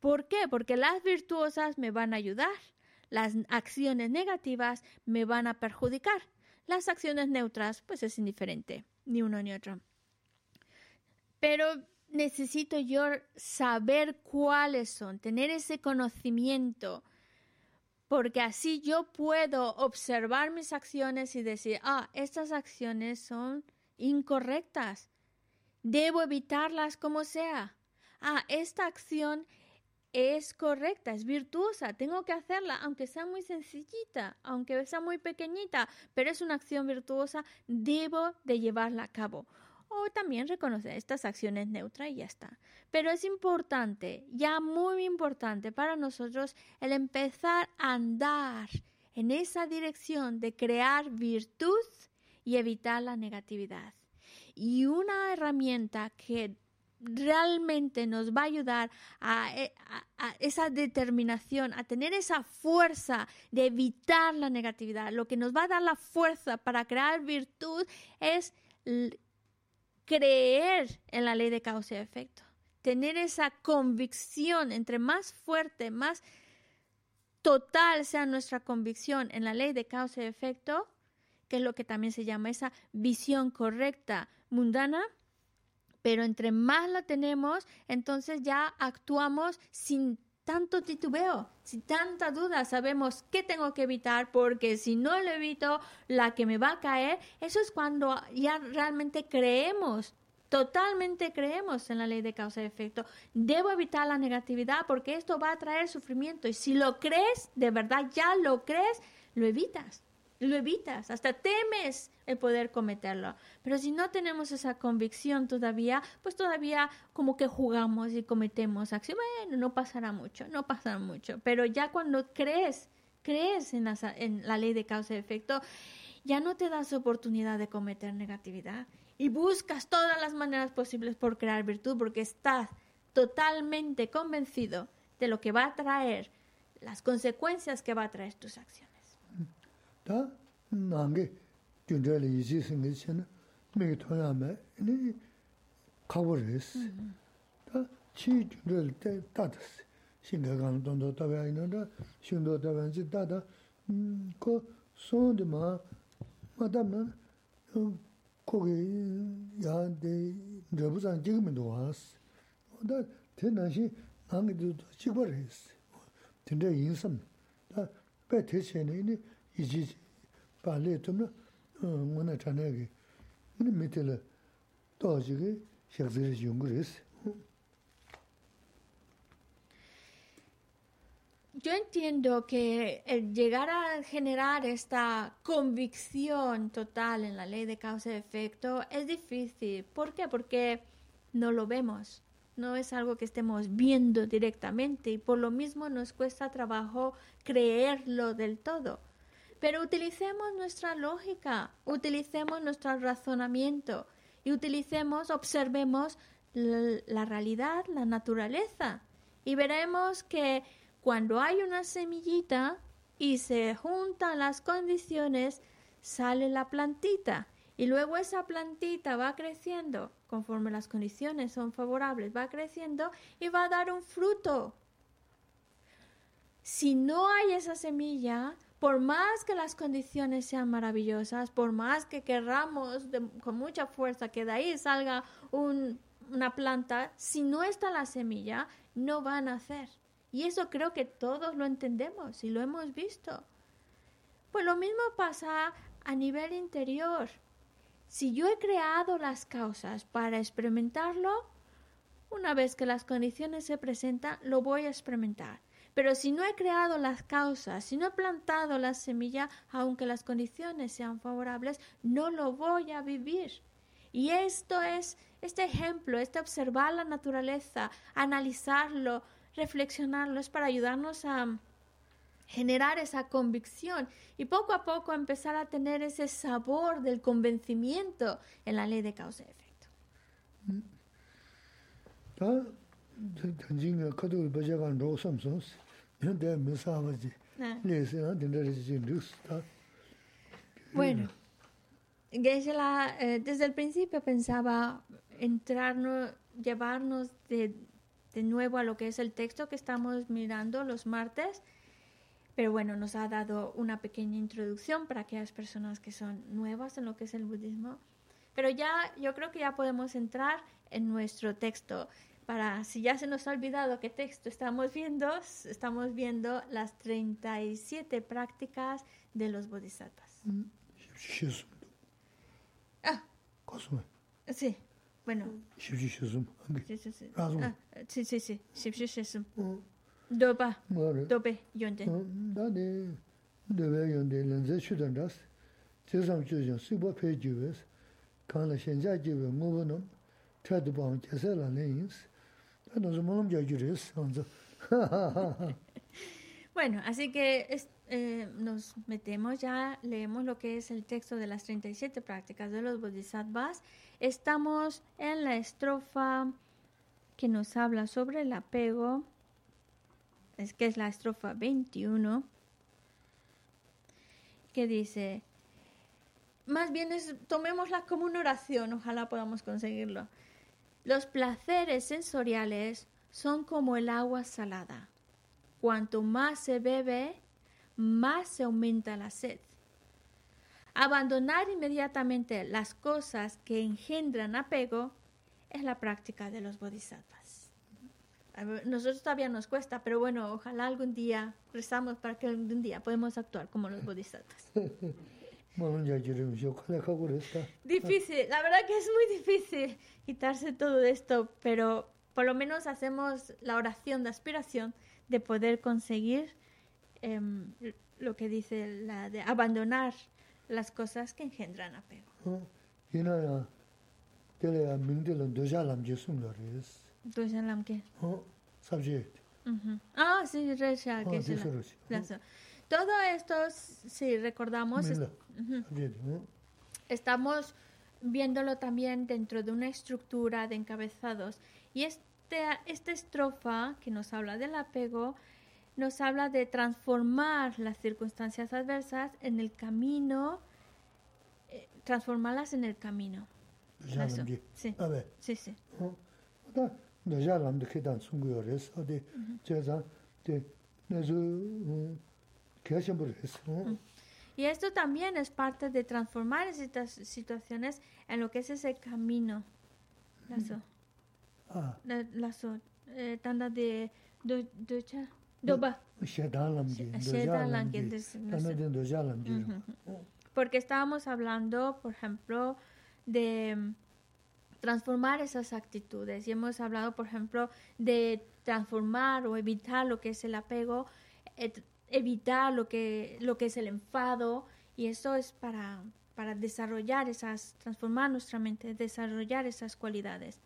¿Por qué? Porque las virtuosas me van a ayudar, las acciones negativas me van a perjudicar. Las acciones neutras, pues es indiferente, ni uno ni otro. Pero necesito yo saber cuáles son, tener ese conocimiento, porque así yo puedo observar mis acciones y decir, ah, estas acciones son incorrectas, debo evitarlas como sea. Ah, esta acción es correcta, es virtuosa, tengo que hacerla, aunque sea muy sencillita, aunque sea muy pequeñita, pero es una acción virtuosa, debo de llevarla a cabo. O también reconocer estas acciones neutras y ya está. Pero es importante, ya muy importante para nosotros, el empezar a andar en esa dirección de crear virtud y evitar la negatividad. Y una herramienta que realmente nos va a ayudar eh, a, esa determinación, a tener esa fuerza de evitar la negatividad. Lo que nos va a dar la fuerza para crear virtud es creer en la ley de causa y efecto. Tener esa convicción, entre más fuerte, más total sea nuestra convicción en la ley de causa y efecto, que es lo que también se llama esa visión correcta mundana, pero entre más la tenemos, entonces ya actuamos sin tanto titubeo, sin tanta duda, sabemos qué tengo que evitar, porque si no lo evito, la que me va a caer, eso es cuando ya realmente creemos, totalmente creemos en la ley de causa y efecto. Debo evitar la negatividad porque esto va a traer sufrimiento y si lo crees, de verdad ya lo crees, lo evitas lo evitas, hasta temes el poder cometerlo. Pero si no tenemos esa convicción todavía, pues todavía como que jugamos y cometemos acción. Bueno, no pasará mucho, no pasará mucho. Pero ya cuando crees, crees en la, en la ley de causa y efecto, ya no te das oportunidad de cometer negatividad y buscas todas las maneras posibles por crear virtud porque estás totalmente convencido de lo que va a traer, las consecuencias que va a traer tus acciones. 다 난게 균절이 이지 생기시는 매기 토나메 니 카버레스 다 치균절 때 따다스 신가간 돈도 따야 있는데 신도 따반지 따다. 음그 손데마 마담나 거기 야데 저부산 지금도 왔어. 근데 대나시 안기도 직벌했어. 근데 인선 다 배태체는 이지 발레 좀 뭐나 전에게 근데 밑에를 도지게 셔즈를 연구했어. Yo entiendo que el llegar a generar esta convicción total en la ley de causa y efecto es difícil. ¿Por qué? Porque no lo vemos. No es algo que estemos viendo directamente y por lo mismo nos cuesta trabajo creerlo del todo. Pero utilicemos nuestra lógica, utilicemos nuestro razonamiento y utilicemos, observemos la, realidad, la naturaleza. Y veremos que cuando hay una semillita y se juntan las condiciones, sale la plantita. Y luego esa plantita va creciendo conforme las condiciones son favorables, va creciendo y va a dar un fruto. Si no hay esa semilla, por más que las condiciones sean maravillosas, por más que querramos con mucha fuerza que de ahí salga una planta, si no está la semilla, no va a nacer. Y eso creo que todos lo entendemos y lo hemos visto. Pues lo mismo pasa a nivel interior. Si yo he creado las causas para experimentarlo, una vez que las condiciones se presentan, lo voy a experimentar. Pero si no he creado las causas, si no he plantado la semilla, aunque las condiciones sean favorables, no lo voy a vivir. Y esto es, este ejemplo, este observar la naturaleza, analizarlo, reflexionarlo, es para ayudarnos a generar esa convicción y poco a poco empezar a tener ese sabor del convencimiento en la ley de causa y efecto. Bueno, desde el principio pensaba entrarnos, llevarnos de de nuevo a lo que es el texto que estamos mirando los martes. Pero bueno, nos ha dado una pequeña introducción para aquellas personas que son nuevas en lo que es el budismo. Pero ya yo creo que ya podemos entrar en nuestro texto. Para si ya se nos ha olvidado qué texto estamos viendo, estamos viendo las 37 prácticas de los bodhisattvas. Ah, sí, bueno. Sí, sí, sí. Ah, sí, sí, sí. Dopa. Dope, yonde. Dane. Bueno, así que eh, nos metemos ya, leemos lo que es el texto de las 37 prácticas de los bodhisattvas. Estamos en la estrofa que nos habla sobre el apego es que es la estrofa 21, que dice, más bien es, tomémosla como una oración, ojalá podamos conseguirlo. Los placeres sensoriales son como el agua salada. Cuanto más se bebe, más se aumenta la sed. Abandonar inmediatamente las cosas que engendran apego es la práctica de los bodhisattvas nosotros todavía nos cuesta, pero bueno, ojalá algún día rezamos para que algún día podamos actuar como los bodhisattvas. difícil, la verdad que es muy difícil quitarse todo esto, pero por lo menos hacemos la oración de aspiración de poder conseguir em, lo que dice la de abandonar las cosas que engendran apego. Doja Lam qué? Subject. Ah, sí, Resha, que es la, Todo esto, si recordamos, estamos viéndolo también dentro de una estructura de encabezados. Y este, esta estrofa que nos habla del apego, nos habla de transformar las circunstancias adversas en el camino, eh, transformarlas en el camino. Sí, sí, sí. Y esto también es parte de transformar estas situaciones en lo que es ese camino. Lazo. Ah. Lazo. Eh, tanda de do docha. Doba. Porque estábamos hablando, por ejemplo, de transformar esas actitudes. Y hemos hablado, por ejemplo, de transformar o evitar lo que es el apego, evitar lo que, lo que es el enfado, y eso es para, para desarrollar esas, transformar nuestra mente, desarrollar esas cualidades.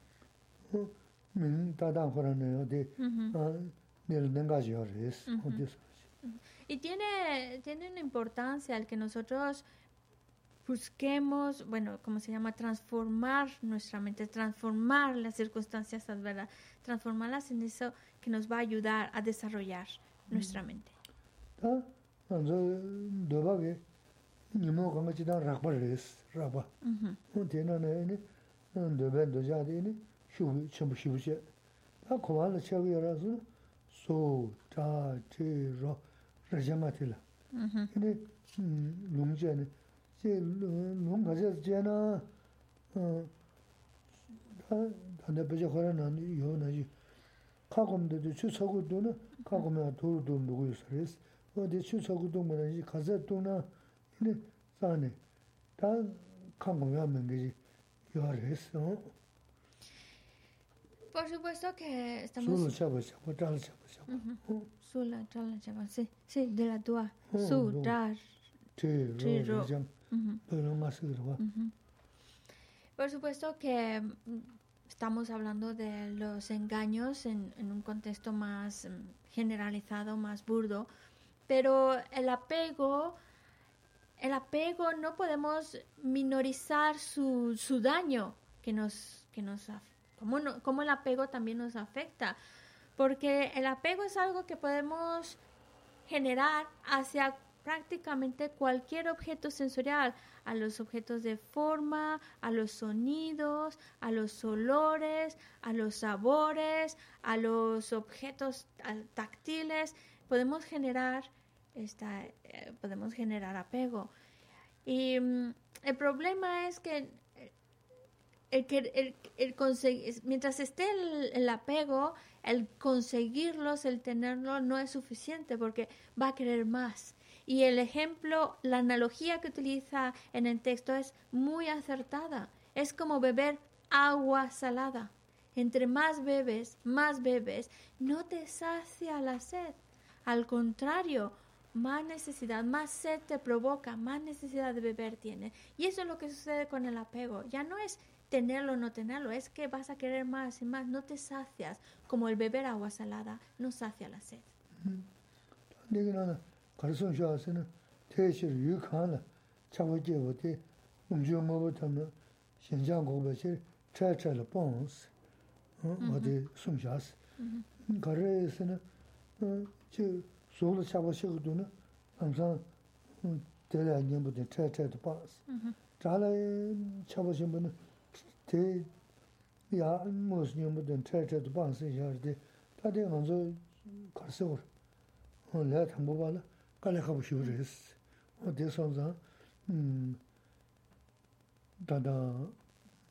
Y tiene, tiene una importancia el que nosotros busquemos, bueno, ¿cómo se llama? Transformar nuestra mente, transformar las circunstancias adversas, transformarlas en eso que nos va a ayudar a desarrollar nuestra mente. 다 먼저 도박에 니모 강가 지단 락바레스 라바 음 대나네 도벤 도자디니 슈부 첨부 슈부시 다 고발로 차고 열어서 소다티로 라자마티라. 근데 농제네 제 농가제 제나 어 단대 배제 거라는 요나지. 카곰도 추서고도는 카곰에 도로 돈 누구 있어.요 chagu do na kagomya duru do nugu yusaris o de chu chagu do mara ji kaza do na ine zane da kagomya mengi ji yuaris no Por supuesto que estamos... Sula chaba chaba, chala chaba chaba. Sula, chala chaba, sí, sí, de la tua. Su, dar, chi, ro, por supuesto que mm, estamos hablando de los engaños en, un contexto más mm, generalizado, más burdo, pero el apego, el apego no podemos minorizar su, su daño que nos, que nos como, como el apego también nos afecta, porque el apego es algo que podemos generar hacia prácticamente cualquier objeto sensorial, a los objetos de forma, a los sonidos, a los olores, a los sabores, a los objetos táctiles, podemos generar esta, eh, podemos generar apego. Y mm, el problema es que el, el, el conseguir, mientras esté el, apego, el conseguirlos, el tenerlo, no es suficiente porque va a querer más. Y el ejemplo, la analogía que utiliza en el texto es muy acertada. Es como beber agua salada. Entre más bebes, más bebes, no te sacia la sed. Al contrario, más necesidad, más sed te provoca, más necesidad de beber tiene. Y eso es lo que sucede con el apego. Ya no es tenerlo o no tenerlo, es que vas a querer más y más, no te sacias, como el beber agua salada no sacia la sed. zhōla shāba shīgu tu nā, āmsān tēlā nyambu tē, tē tē tu pās. Chāla shāba shīmbu nā, tē yā mūs nyambu tē, tē tē tu pās yār tē, tā tē ngānsu kār sīgur, lē tāmbu bā nā, kālē khabu shīgu rēs. Tē sōmsān, mm, tāndā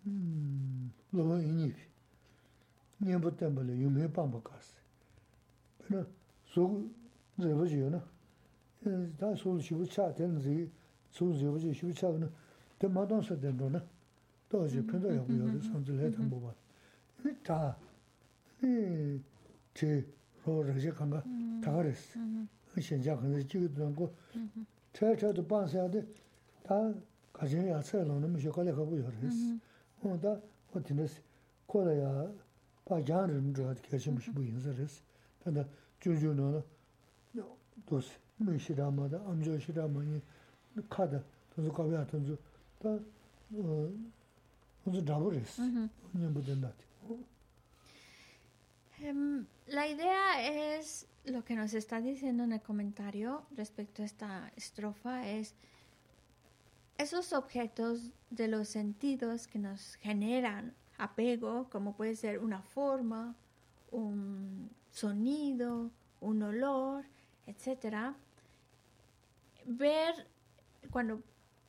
mm, lōwa yīnī pī, nyambu tēmba lē yūmē pāmba kāsi. Pē nā, sōgu zheba zhiyo na, da sulu shibu cha ten zhi, sulu zheba zhiyo shibu cha na, ten ma dong sa ten zho na, do zhi pendo yabu mm-hmm. yabu san zi le ten buba. Ni ta, ni ti ro rakshi kanga mm-hmm. taga resi, mm-hmm. shen cha kanga zi jiga dhwan go, chay chay tu pan saya de, ta kachin ya chay long na mi shio kale kabu yabu resi. O da, o ti resi, ko la ya, pa jan rin zhuwa di kachin mi shibu yin zi resi, tanda ju ju na na, 도스 미시라마다 암조시라마니 카드 돈도 가야 돈도 다 Em, la idea es lo que nos está diciendo en el comentario respecto a esta estrofa es esos objetos de los sentidos que nos generan apego, como puede ser una forma, un sonido, un olor, etcétera. Ver cuando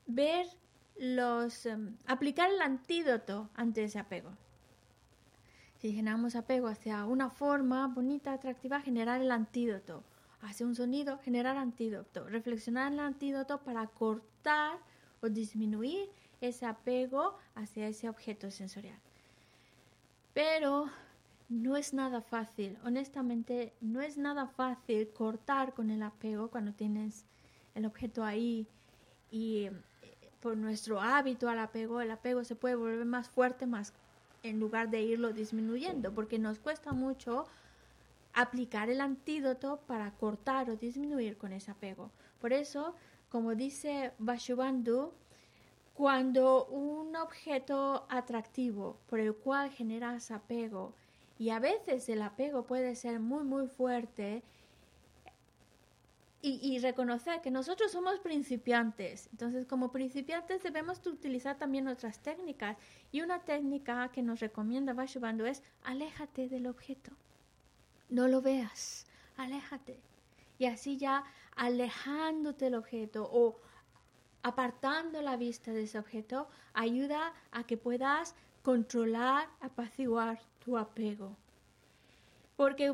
ver los em, aplicar el antídoto ante ese apego. Si generamos apego hacia una forma bonita, atractiva, generar el antídoto. Hacia un sonido, generar antídoto. Reflexionar el antídoto para cortar o disminuir ese apego hacia ese objeto sensorial. Pero no es nada fácil, honestamente, no es nada fácil cortar con el apego cuando tienes el objeto ahí y por nuestro hábito al apego, el apego se puede volver más fuerte más en lugar de irlo disminuyendo, porque nos cuesta mucho aplicar el antídoto para cortar o disminuir con ese apego. Por eso, como dice Bashubandhu, cuando un objeto atractivo por el cual generas apego, y a veces el apego puede ser muy muy fuerte, y, reconocer que nosotros somos principiantes. Entonces, como principiantes debemos utilizar también otras técnicas. Y una técnica que nos recomienda Vashubandhu es aléjate del objeto. No lo veas, aléjate. Y así ya alejándote del objeto o apartando la vista de ese objeto, ayuda a que puedas controlar, apaciguar tu apego. Porque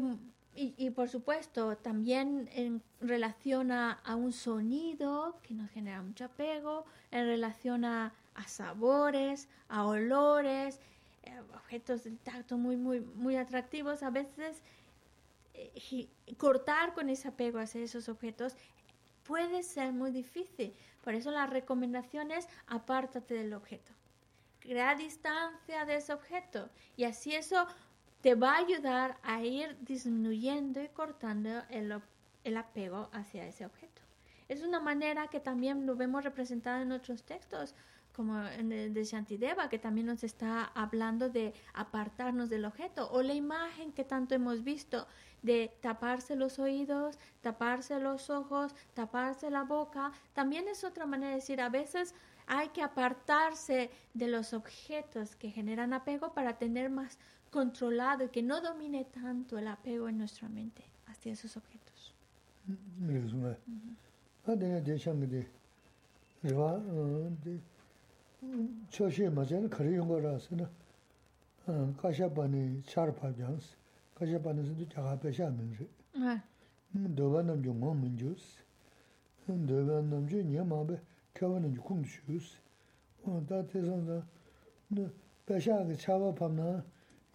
y, por supuesto, también en relación a, un sonido que nos genera mucho apego, en relación a, sabores, a olores, eh, objetos del tacto muy, muy, muy atractivos, a veces eh, cortar con ese apego hacia esos objetos puede ser muy difícil. Por eso la recomendación es apártate del objeto. Crea distancia de ese objeto y así eso te va a ayudar a ir disminuyendo y cortando el, el apego hacia ese objeto. Es una manera que también lo vemos representado en otros textos, como en el de Shantideva, que también nos está hablando de apartarnos del objeto, o la imagen que tanto hemos visto de taparse los oídos, taparse los ojos, taparse la boca, también es otra manera de decir, a veces hay que apartarse de los objetos que generan apego para tener más controlado y que no domine tanto el apego en nuestra mente hacia esos objetos. 겨우는 좀 주스 어 다테선다 너 배샤가 차와 밤나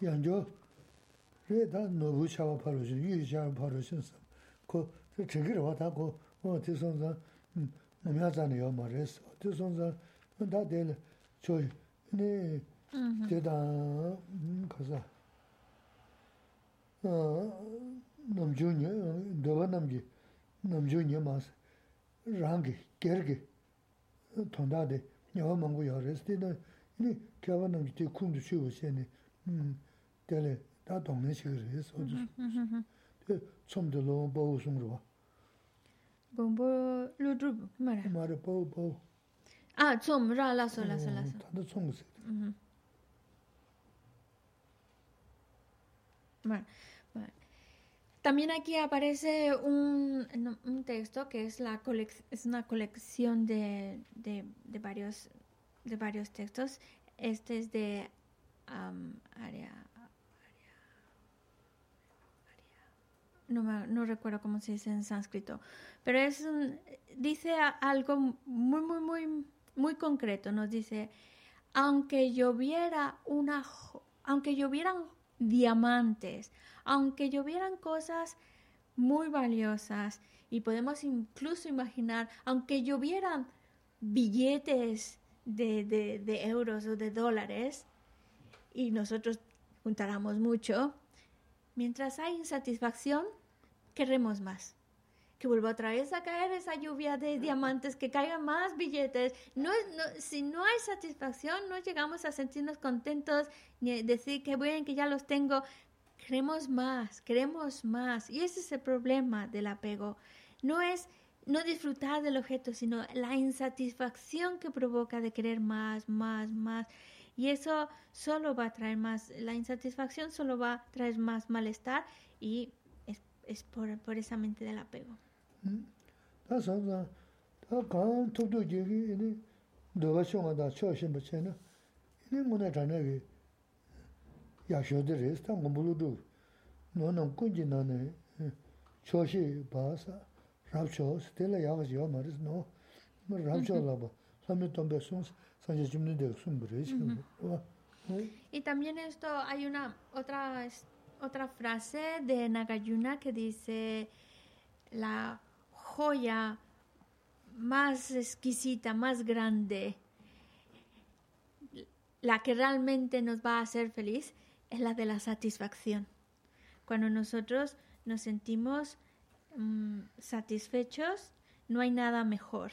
연조 레다 노부 차와 바로 주 유지하는 바로 신스 그 저기로 왔다고 어 대선다 남자잖아요 말했어 대선다 다들 저희 네 제다 가서 어 남주니 도바 남지 남주니 마스 랑게 게르게 tōndādi nyawa māngu yā rēs, tē tā yīni kiawa nāmi tē kūmdu shīwa xēni, tēli tā tōngni shīga rēs, tē tsōmdi lō bāwu sōng rwa. Gōmbō lō dhrubu, mā rā? Mā rā, bāwu, bāwu. Ā, tsōm, rā, lā sō, lā sō, lā sō. Tānda tsōngu sīga. Mā rā. También aquí aparece un, texto que es, una colección de, varios, de varios textos. Este es de Aria, no, me- no recuerdo cómo se dice en sánscrito, pero es dice algo muy, muy, muy, muy concreto. Nos dice, aunque lloviera una, aunque llovieran diamantes, aunque llovieran cosas muy valiosas, y podemos incluso imaginar, aunque llovieran billetes de, de- de euros o de dólares, y nosotros juntáramos mucho, mientras hay insatisfacción, queremos más. Que vuelva otra vez a caer esa lluvia de diamantes, que caigan más billetes. No, es- no- si no hay satisfacción, no llegamos a sentirnos contentos ni decir que bueno, que ya los tengo. Queremos más, queremos más. Y ese es el problema del apego. No es no disfrutar del objeto, sino la insatisfacción que provoca de querer más, más, más. Y eso solo va a traer más, la insatisfacción solo va a traer más malestar y es, es por, por esa mente del apego. 다 상상 다 가운 토도 얘기 이니 너가 쇼마다 쇼신 붙에는 이니 문에 다녀기. 야쇼들이 스탄 공부로도 너는 꾸지 나네. 쇼시 봐서 랍쇼 스텔라 야가지요 말이스 노 랍쇼라 봐 삼미 tombe sons sanje jimne de sun bres y también esto hay una otra otra frase de Nagayuna que dice la joya más exquisita, más grande, la que realmente nos va a hacer feliz, es la de la satisfacción. Cuando nosotros nos sentimos mm, satisfechos, no hay nada mejor.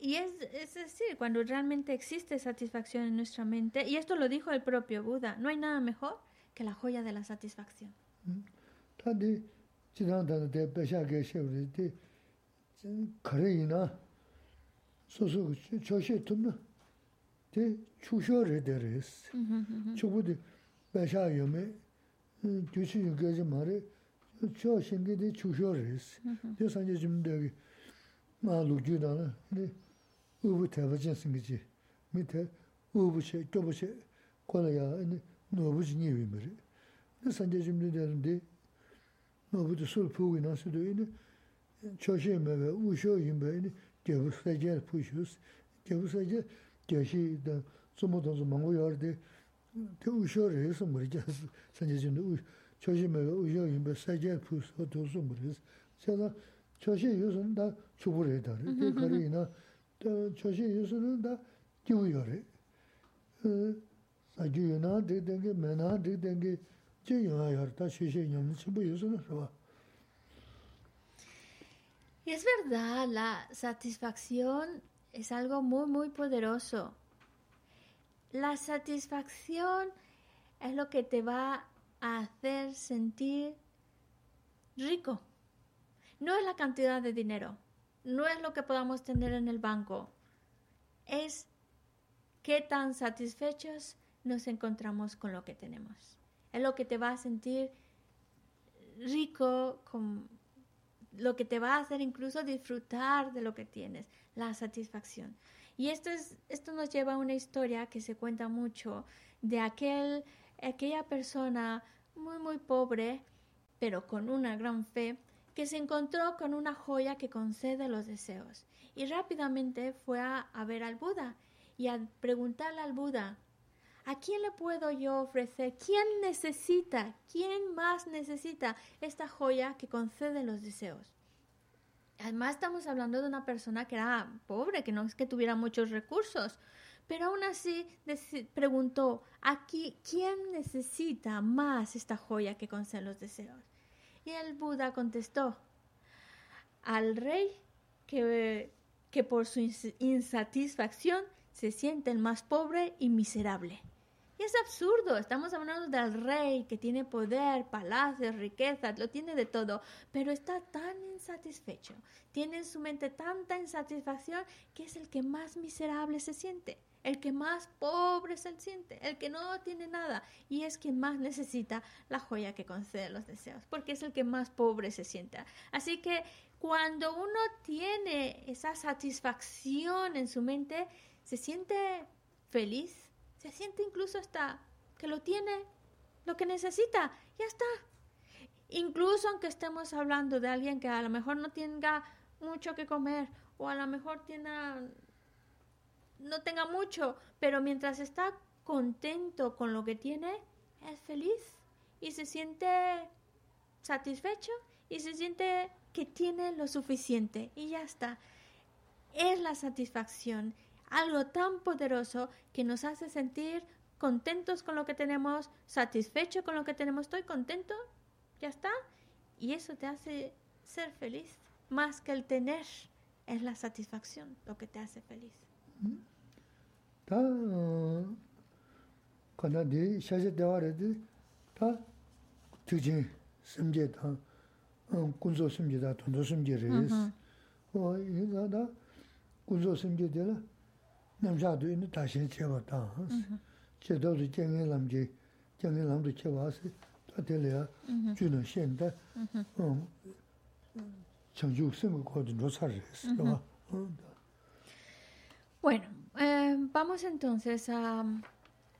Y es, es decir, cuando realmente existe satisfacción en nuestra mente, y esto lo dijo el propio Buda, no hay nada mejor que la joya de la satisfacción. tā chidang tanda te pesha ke shevri te kare ina soso choshe tumna te chusho re de res. Chubu de pesha yome gyuchi yugeji ma re cho shingi de chusho res. Te sanje jimdegi maa lukju dana ubu teba jen singi ji. Mi te ubu che, kyobu che, kola ya nobu ji nyewi meri. Ne sanje jimdegi mabudu sul pugu nasu do ini, choshi mewe, usho yinbe ini, gyabu sajia pushus, gyabu sajia gyashi dan sumo donzo mangu yardi, te usho re yesu muri jasi, sanje zindu, choshi mewe, usho yinbe, sajia pushus, o dozo muri yesu. Sada choshi yesu da chubu re dari, te kari ina, choshi yesu da givu yore. Sagyu yunaa dik dengi, menaa dik dengi, Y es verdad, la satisfacción es algo muy, muy poderoso. La satisfacción es lo que te va a hacer sentir rico. No es la cantidad de dinero, no es lo que podamos tener en el banco, es qué tan satisfechos nos encontramos con lo que tenemos. Es lo que te va a sentir rico, con lo que te va a hacer incluso disfrutar de lo que tienes, la satisfacción. Y esto, es, esto nos lleva a una historia que se cuenta mucho de aquel, aquella persona muy, muy pobre, pero con una gran fe, que se encontró con una joya que concede los deseos. Y rápidamente fue a, a ver al Buda y a preguntarle al Buda, ¿a quién le puedo yo ofrecer? ¿Quién necesita? ¿Quién más necesita esta joya que concede los deseos? Además estamos hablando de una persona que era pobre, que no es que tuviera muchos recursos, pero aún así preguntó, ¿aquí quién necesita más esta joya que concede los deseos? Y el Buda contestó, al rey que, que por su insatisfacción se siente el más pobre y miserable. Es absurdo, estamos hablando del rey que tiene poder, palacios, riquezas, lo tiene de todo, pero está tan insatisfecho, tiene en su mente tanta insatisfacción que es el que más miserable se siente, el que más pobre se siente, el que no tiene nada y es quien más necesita la joya que concede los deseos, porque es el que más pobre se siente. Así que cuando uno tiene esa satisfacción en su mente, se siente feliz, se siente incluso hasta que lo tiene, lo que necesita, ya está. Incluso aunque estemos hablando de alguien que a lo mejor no tenga mucho que comer o a lo mejor tenga, no tenga mucho, pero mientras está contento con lo que tiene, es feliz y se siente satisfecho y se siente que tiene lo suficiente y ya está. Es la satisfacción algo tan poderoso que nos hace sentir contentos con lo que tenemos, satisfechos con lo que tenemos, estoy contento, ya está. Y eso te hace ser feliz, más que el tener, es la satisfacción lo que te hace feliz. 남자도 있는 다시 제봤다. 제도도 경에 남지 경에 남도 제와서 다들이야 주는 현대 음 정주 생각 거든 로사를 했어. Bueno, eh, vamos entonces a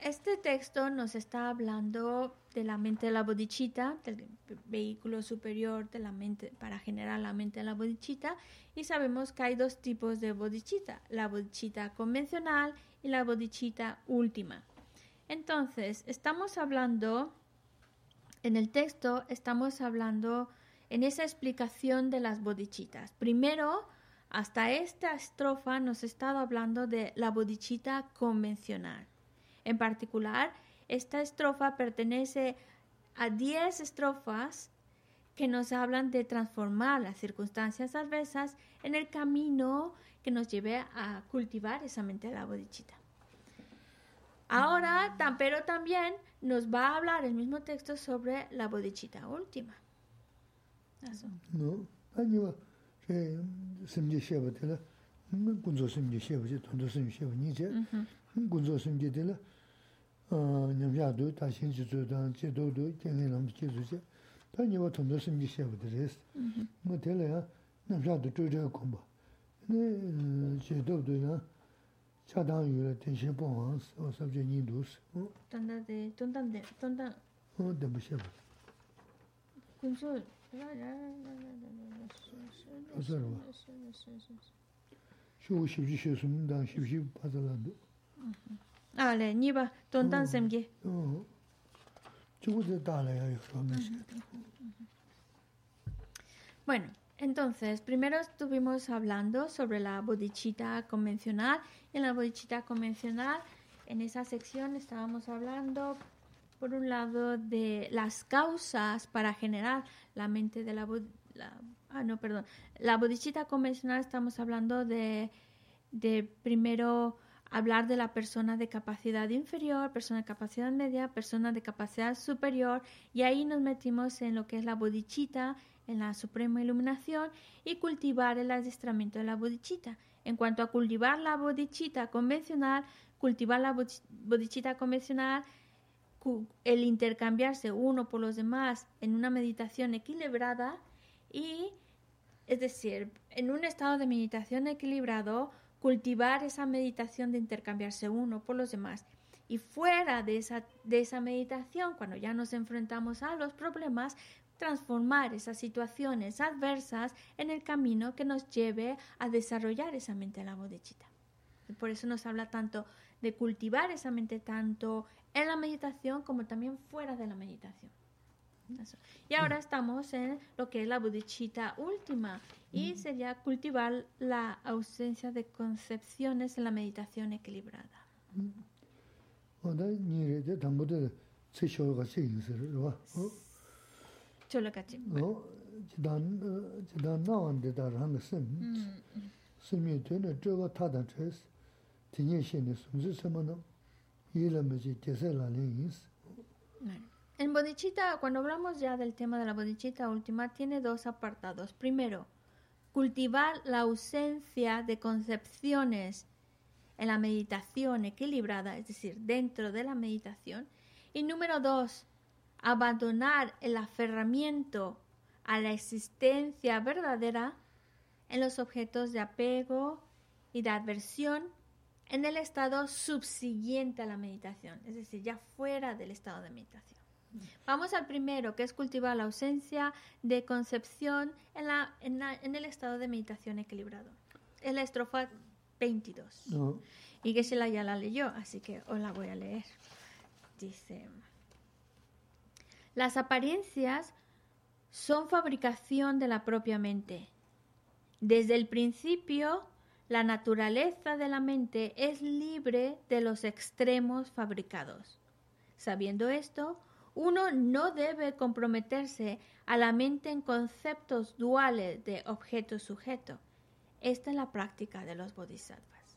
Este texto nos está hablando de la mente de la bodichita, del vehículo superior de la mente para generar la mente de la bodichita, y sabemos que hay dos tipos de bodichita, la bodichita convencional y la bodichita última. Entonces, estamos hablando, en el texto estamos hablando en esa explicación de las bodichitas. Primero, hasta esta estrofa nos estado hablando de la bodichita convencional. En particular, esta estrofa pertenece a 10 estrofas que nos hablan de transformar las circunstancias adversas en el camino que nos lleve a cultivar esa mente de la bodichita. Ahora, pero también nos va a hablar el mismo texto sobre la bodichita última. Eso. No, dan che do nyamyaadu, tashin chizudan, chidodu, kengi lam chizuzi, ta nyewa tomdo simgi shebudu res. Ma tela ya nyamyaadu chochaya kumbha. Ne chidodu ya chadang yula tenshin ponghansi, o sabze nindus. Tanda de, tondam de, tondam. O dambu shebudu. Kunzu, ra ra ra ra ra ra ra ra ra ra ra ra dang shibji pata la du Ale, niba, tontan semge. Bueno, entonces, primero estuvimos hablando sobre la bodichita convencional. En la bodichita convencional, en esa sección estábamos hablando, por un lado, de las causas para generar la mente de la, la ah, no, perdón. La bodichita convencional estamos hablando de de primero hablar de la persona de capacidad inferior, persona de capacidad media, persona de capacidad superior, y ahí nos metimos en lo que es la bodichita, en la suprema iluminación, y cultivar el adiestramiento de la bodichita. En cuanto a cultivar la bodichita convencional, cultivar la bodichita convencional, el intercambiarse uno por los demás en una meditación equilibrada y, es decir, en un estado de meditación equilibrado, cultivar esa meditación de intercambiarse uno por los demás. Y fuera de esa, de esa meditación, cuando ya nos enfrentamos a los problemas, transformar esas situaciones adversas en el camino que nos lleve a desarrollar esa mente la bodechita. Por eso nos habla tanto de cultivar esa mente tanto en la meditación como también fuera de la meditación. Y ahora estamos en lo que es la bodhicitta última y sería cultivar la ausencia de concepciones en la meditación equilibrada. En bodichita, cuando hablamos ya del tema de la bodichita última, tiene dos apartados. Primero, cultivar la ausencia de concepciones en la meditación equilibrada, es decir, dentro de la meditación. Y número dos, abandonar el aferramiento a la existencia verdadera en los objetos de apego y de adversión en el estado subsiguiente a la meditación, es decir, ya fuera del estado de meditación. Vamos al primero, que es cultivar la ausencia de concepción en, la, en, el estado de meditación equilibrado. Es la estrofa 22. Y que se la ya la leyó, así que os la voy a leer. Dice, las apariencias son fabricación de la propia mente. Desde el principio, la naturaleza de la mente es libre de los extremos fabricados. Sabiendo esto, uno no debe comprometerse a la mente en conceptos duales de objeto-sujeto. Esta es la práctica de los bodhisattvas.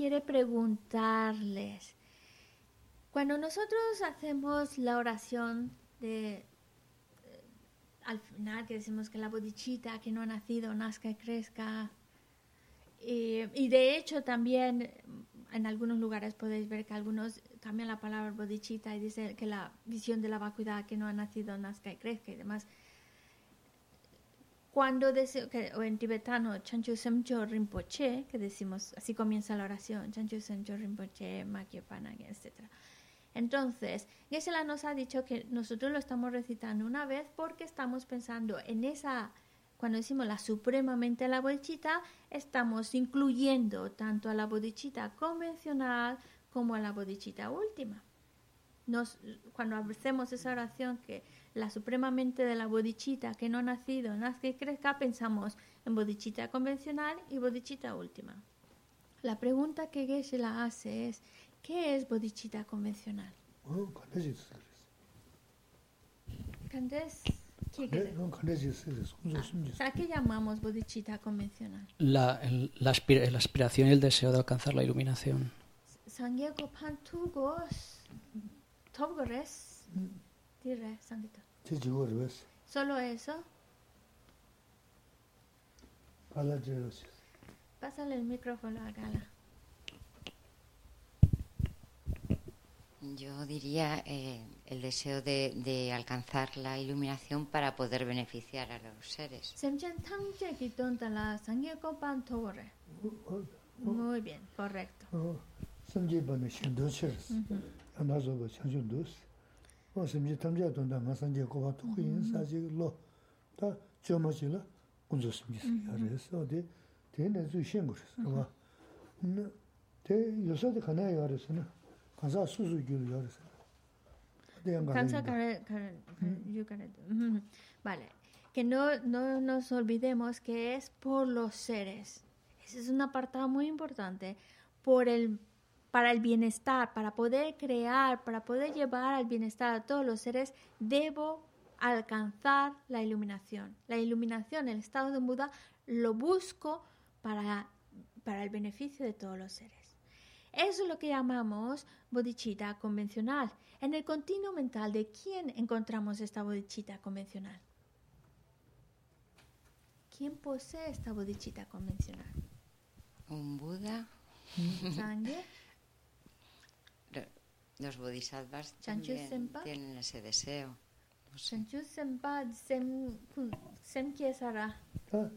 quiere preguntarles, cuando nosotros hacemos la oración de eh, al final que decimos que la bodichita que no ha nacido nazca y crezca, y, de hecho también en algunos lugares podéis ver que algunos cambian la palabra bodichita y dicen que la visión de la vacuidad que no ha nacido nazca y crezca y demás cuando decimos, o en tibetano, Chanchu Semcho Rinpoche, que decimos, así comienza la oración, Chanchu Semcho Rinpoche, Makyo Panang, etc. Entonces, Gesela nos ha dicho que nosotros lo estamos recitando una vez porque estamos pensando en esa, cuando decimos la supremamente la bodhicitta, estamos incluyendo tanto a la bodhicitta convencional como a la bodhicitta última. Nos, cuando hacemos esa oración que la supremamente de la bodichita que no ha nacido, nazca y crezca, pensamos en bodichita convencional y bodichita última. La pregunta que Geshe la hace es, ¿qué es bodichita convencional? ¿A qué llamamos bodichita convencional? La, la, aspiración y el deseo de alcanzar la iluminación. Dire, Sangita. ¿Solo eso? Pásale el micrófono a Gala. Yo diría eh, el deseo de, de alcanzar la iluminación para poder beneficiar a los seres. Muy bien, correcto. 어 samje tamje don da ma sanje ko ba to yin sa ji lo ta jo ma ji la un zo samje ya re so de de ne zu shen gu shi ba ne te yo sa de kana ya re sa na ka sa su su gyu ya re sa de yang ga Cansa care- care- you care- Ujú. Vale. Que no, no nos olvidemos que es por los seres. Ese es un apartado muy importante. Por el, para el bienestar, para poder crear, para poder llevar al bienestar a todos los seres, debo alcanzar la iluminación. La iluminación, el estado de Buda, lo busco para, para el beneficio de todos los seres. Eso es lo que llamamos bodhicitta convencional. En el continuo mental, ¿de quién encontramos esta bodhicitta convencional? ¿Quién posee esta bodhicitta convencional? Un Buda, ¿Sangre? Los bodhisattvas también tienen ese deseo. Chanchu Senpa sem hm, sem kye sara. Ta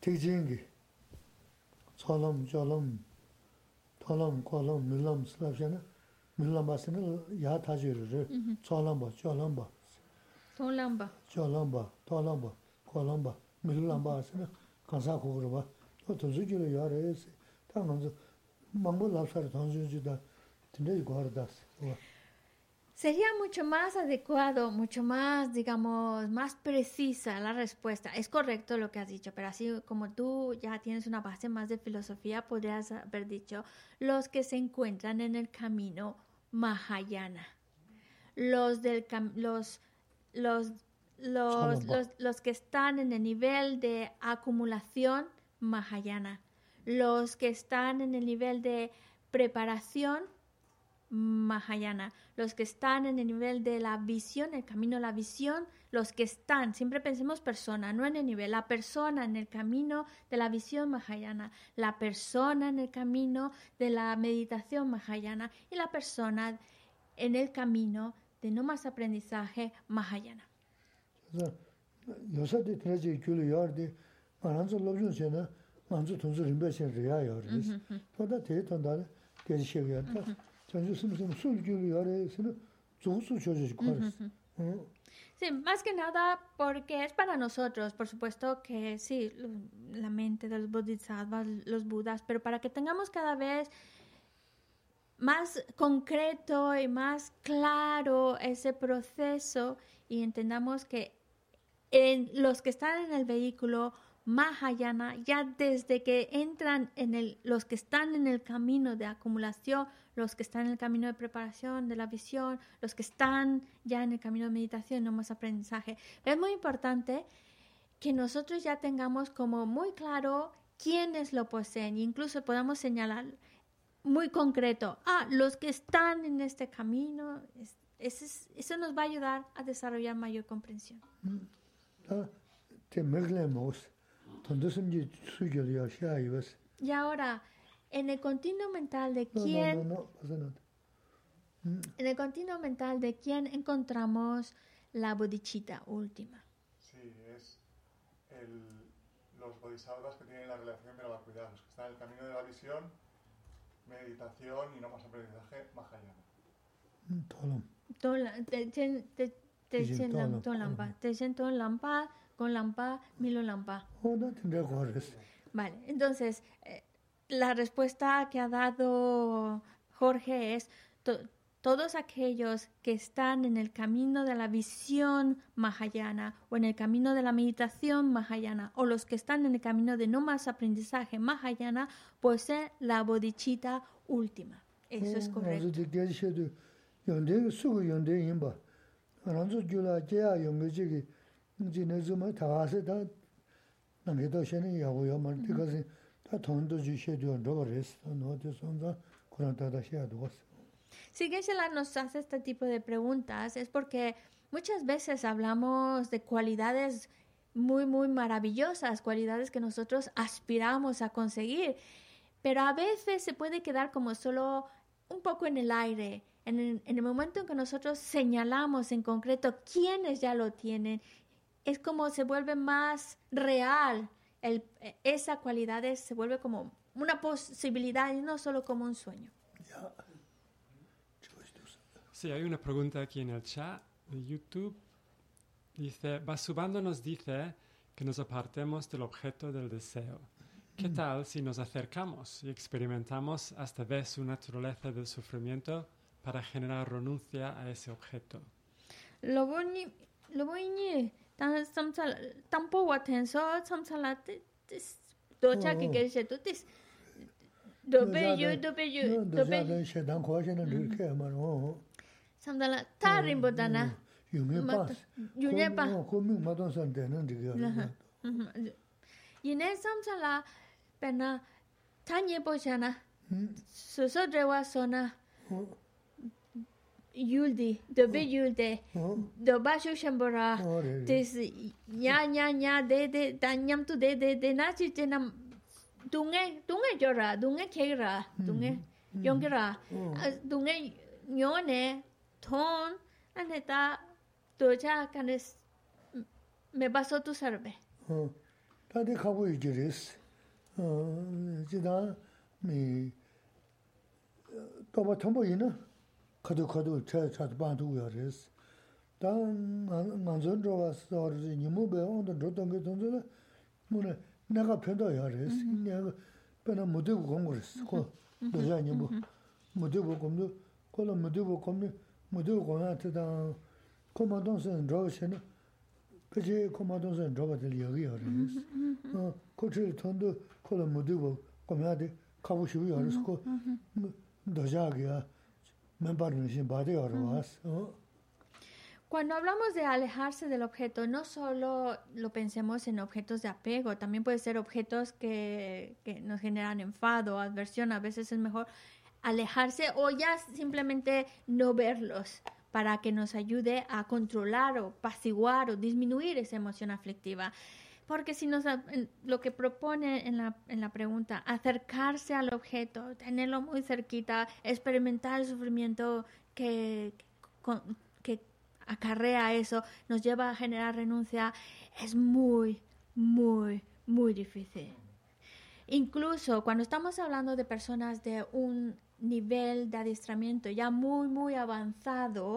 tigjingi. Salam jalam talam kalam milam slavjana milam asını ya tajırır. Mhm. Salam ba jalam ba. Tolam ba. Jalam ba talam ba kalam ba milam ba asını kasa kokur ba. O tuzu gülü yar es. Tamam. Mangol lafları tanzıcı da dinle yukarıdas. Sería mucho más adecuado, mucho más, digamos, más precisa la respuesta. Es correcto lo que has dicho, pero así como tú ya tienes una base más de filosofía, podrías haber dicho los que se encuentran en el camino Mahayana. Los del los los los, los, que están en el nivel de acumulación Mahayana. Los que están en el nivel de preparación Mahayana, los que están en el nivel de la visión, el camino de la visión, los que están, siempre pensemos persona, no en el nivel, la persona en el camino de la visión Mahayana, la persona en el camino de la meditación Mahayana y la persona en el camino de no más aprendizaje Mahayana. Uh -huh, uh -huh. 새도 되지 귤이 여르디 만한서 로준 전에 만주 돈주 림베신 리아 여르디 보다 대던다 대시여다 전주 숨숨 술 귤이 여르스는 조수 조지 거르스 어 Sí, más que nada porque es para nosotros, por supuesto que sí, lo- la mente de los bodhisattvas, los budas, pero para que tengamos cada vez más concreto y más claro ese proceso y entendamos que en los que están en el vehículo Mahayana, ya desde que entran en el, los que están en el camino de acumulación, los que están en el camino de preparación, de la visión, los que están ya en el camino de meditación, no más aprendizaje. Es muy importante que nosotros ya tengamos como muy claro quiénes lo poseen, incluso podamos señalar muy concreto, ah, los que están en este camino, eso, eso nos va a ayudar a desarrollar mayor comprensión. Y ahora, en el continuo mental de quién... En el mental de quién encontramos la bodhichita última. Sí, es el, los bodhisattvas que tienen la relación de la vacuidad, los que están en el camino de la visión, meditación y no más aprendizaje mahayana. Tolam. Tolam. Techen Tolam. Techen Tolam con lampa, milo lampa. Vale, entonces eh, la respuesta que ha dado Jorge es to todos aquellos que están en el camino de la visión mahayana o en el camino de la meditación mahayana o los que están en el camino de no más aprendizaje mahayana pues poseen la bodichita última. Eso es correcto jine zuma taa mara tika taa ju she roba resi taa noo sonza kuran si. Si Geshe-la nos hace este tipo de preguntas. Es porque muchas veces hablamos de cualidades muy, muy maravillosas, cualidades que nosotros aspiramos a conseguir, pero a veces se puede quedar como solo un poco en el aire, en el, en el momento en que nosotros señalamos en concreto quiénes ya lo tienen es como se vuelve más real, el, eh, esa cualidad es, se vuelve como una posibilidad y no solo como un sueño. Sí, hay una pregunta aquí en el chat de YouTube. Dice, Basubando nos dice que nos apartemos del objeto del deseo. ¿Qué tal si nos acercamos y experimentamos hasta ver su naturaleza del sufrimiento para generar renuncia a ese objeto? lo boni lo boni tan samsal tampo wa tenso samsala tis do cha ki ke she to tis do be yu do be yu do be 너 셰단 고하시는 이렇게 말어. samdala ta rimbo dana 유명 맞다. 봐. 유네 봐. 고민 마던 선대는 되게. yine samsala pena tanye bo chana 음. so so drewa sona yuldi do be yuldi dobe oh. yulde oh. doba shu shambora. Oh, Tes nya nya nya de de tanyam tu de de de na chi che nam. Tunge tunge jora dunge khera dunge hmm. hmm. yongera dunge nyone thon ane ta doja kane me baso tu sarbe ta de khabu yiris ah, ji da mi eh, toba thombo yina 지다 미 또바 텀보이나 가도 가도 차 차도 반도 요레스. 단 만전 들어와서 니모 배운데 저던 게 돈들 뭐네 내가 편도 요레스. 내가 배나 못 되고 공부했어. 고 너자 니모 못 되고 공부 콜로 못 되고 공부 못 되고 공한테다 코만동선 저시는 그지 코마동선 로버들 여기 열었어. 어, 코치 돈도 콜로 못이고 거기한테 가고 싶어 열었어. 뭐 너자기야. Cuando hablamos de alejarse del objeto, no solo lo pensemos en objetos de apego, también puede ser objetos que, que nos generan enfado, aversión. A veces es mejor alejarse o ya simplemente no verlos para que nos ayude a controlar o apaciguar o disminuir esa emoción aflictiva. Porque si nos en- lo que propone en la, en la pregunta, acercarse al objeto, tenerlo muy cerquita, experimentar el sufrimiento que, que acarrea eso, nos lleva a generar renuncia, es muy, muy, muy difícil. Incluso cuando estamos hablando de personas de un nivel de adiestramiento ya muy, muy avanzado,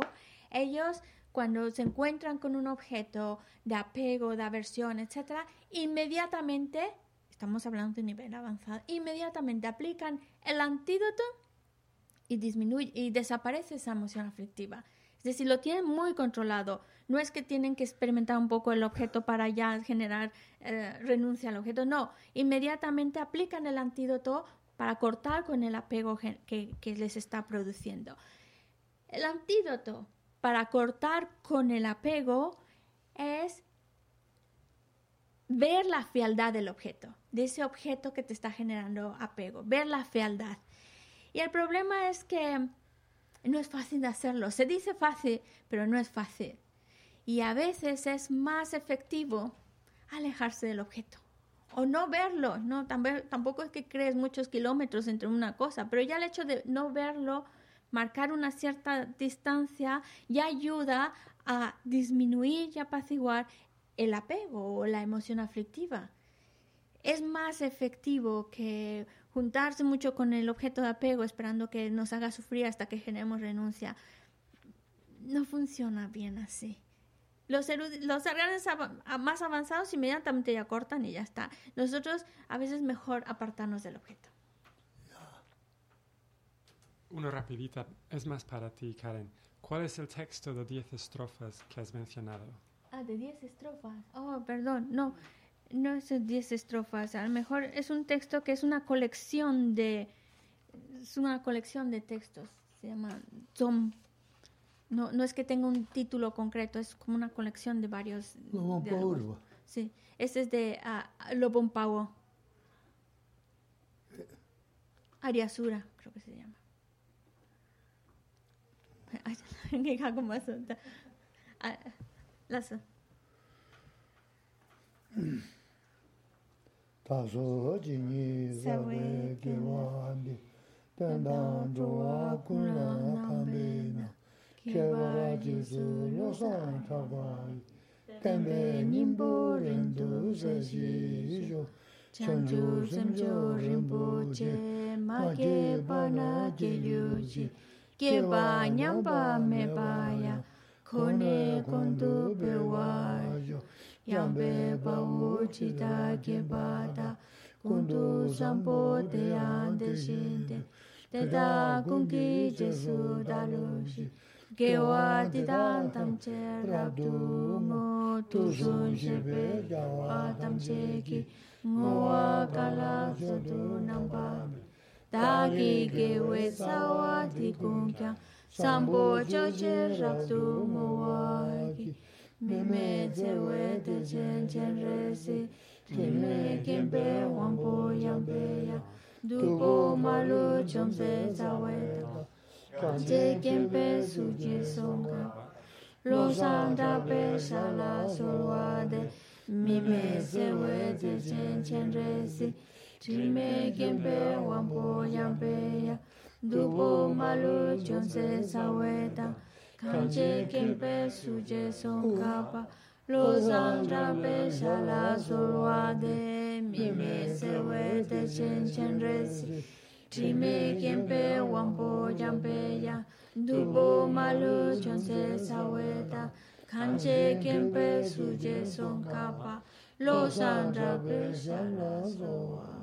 ellos cuando se encuentran con un objeto de apego, de aversión, etcétera, inmediatamente, estamos hablando de un nivel avanzado, inmediatamente aplican el antídoto y disminuye y desaparece esa emoción aflictiva. Es decir, lo tienen muy controlado. No es que tienen que experimentar un poco el objeto para ya generar eh, renuncia al objeto. No, inmediatamente aplican el antídoto para cortar con el apego que, que les está produciendo. El antídoto para cortar con el apego es ver la fealdad del objeto, de ese objeto que te está generando apego, ver la fealdad. Y el problema es que no es fácil de hacerlo. Se dice fácil, pero no es fácil. Y a veces es más efectivo alejarse del objeto o no verlo. No, tampoco es que crees muchos kilómetros entre una cosa, pero ya el hecho de no verlo, marcar una cierta distancia, ya ayuda a disminuir y apaciguar el apego o la emoción aflictiva es más efectivo que juntarse mucho con el objeto de apego esperando que nos haga sufrir hasta que generemos renuncia. No funciona bien así. Los, los órganos más avanzados inmediatamente ya cortan y ya está. Nosotros a veces mejor apartarnos del objeto. Una rapidita, es más para ti, Karen. ¿Cuál es el texto de 10 estrofas que has mencionado? Ah, de 10 estrofas. Oh, perdón, no, no es 10 estrofas. A lo mejor es un texto que es una colección de, es una colección de textos. Se llama Tom. No, no es que tenga un título concreto, es como una colección de varios. Lobon Sí, este es de ah, uh, Lobon eh. Ariasura, creo que se llama. Ay, ¿Qué hago más? Ah, las- 다소 진이 사회 사회 개와한디 pendang zhuwa kun la kambi na, kewa jisu lo san chakwa yi, tenpe nimbo rindu se shi shu, chanchu semcho rinpoche, ma kepa na ke yu Keba nyamba mebaya, kone kondu bewayo, yambe bawu chita kebata, kundu sampo te ande shinte, teta kungi jesu dalushi, gewa titan tamche rabdu mo, tuzun shebe gawa tamche ki, ngowa kala zodu nambame, dagi gewe sawa ti kumkya sambo choche raktu mowagi mime zewe te chen chen resi kime kempe wampo yampe ya dupo malu chomse zaweta kante kempe suji songa. Lo sanda pe shala solwade. Mime zewe te chen chen resi Chime kimpe wampu yampeya Dubu malu chonse saweta Kanche kimpe suje sonkapa Lozang trampe shala de. Mime sewete chen chen resi. Chime kimpe wampu yampeya Dubu malu chonse saweta Kanche kimpe suje sonkapa Lozang trampe shala zulwade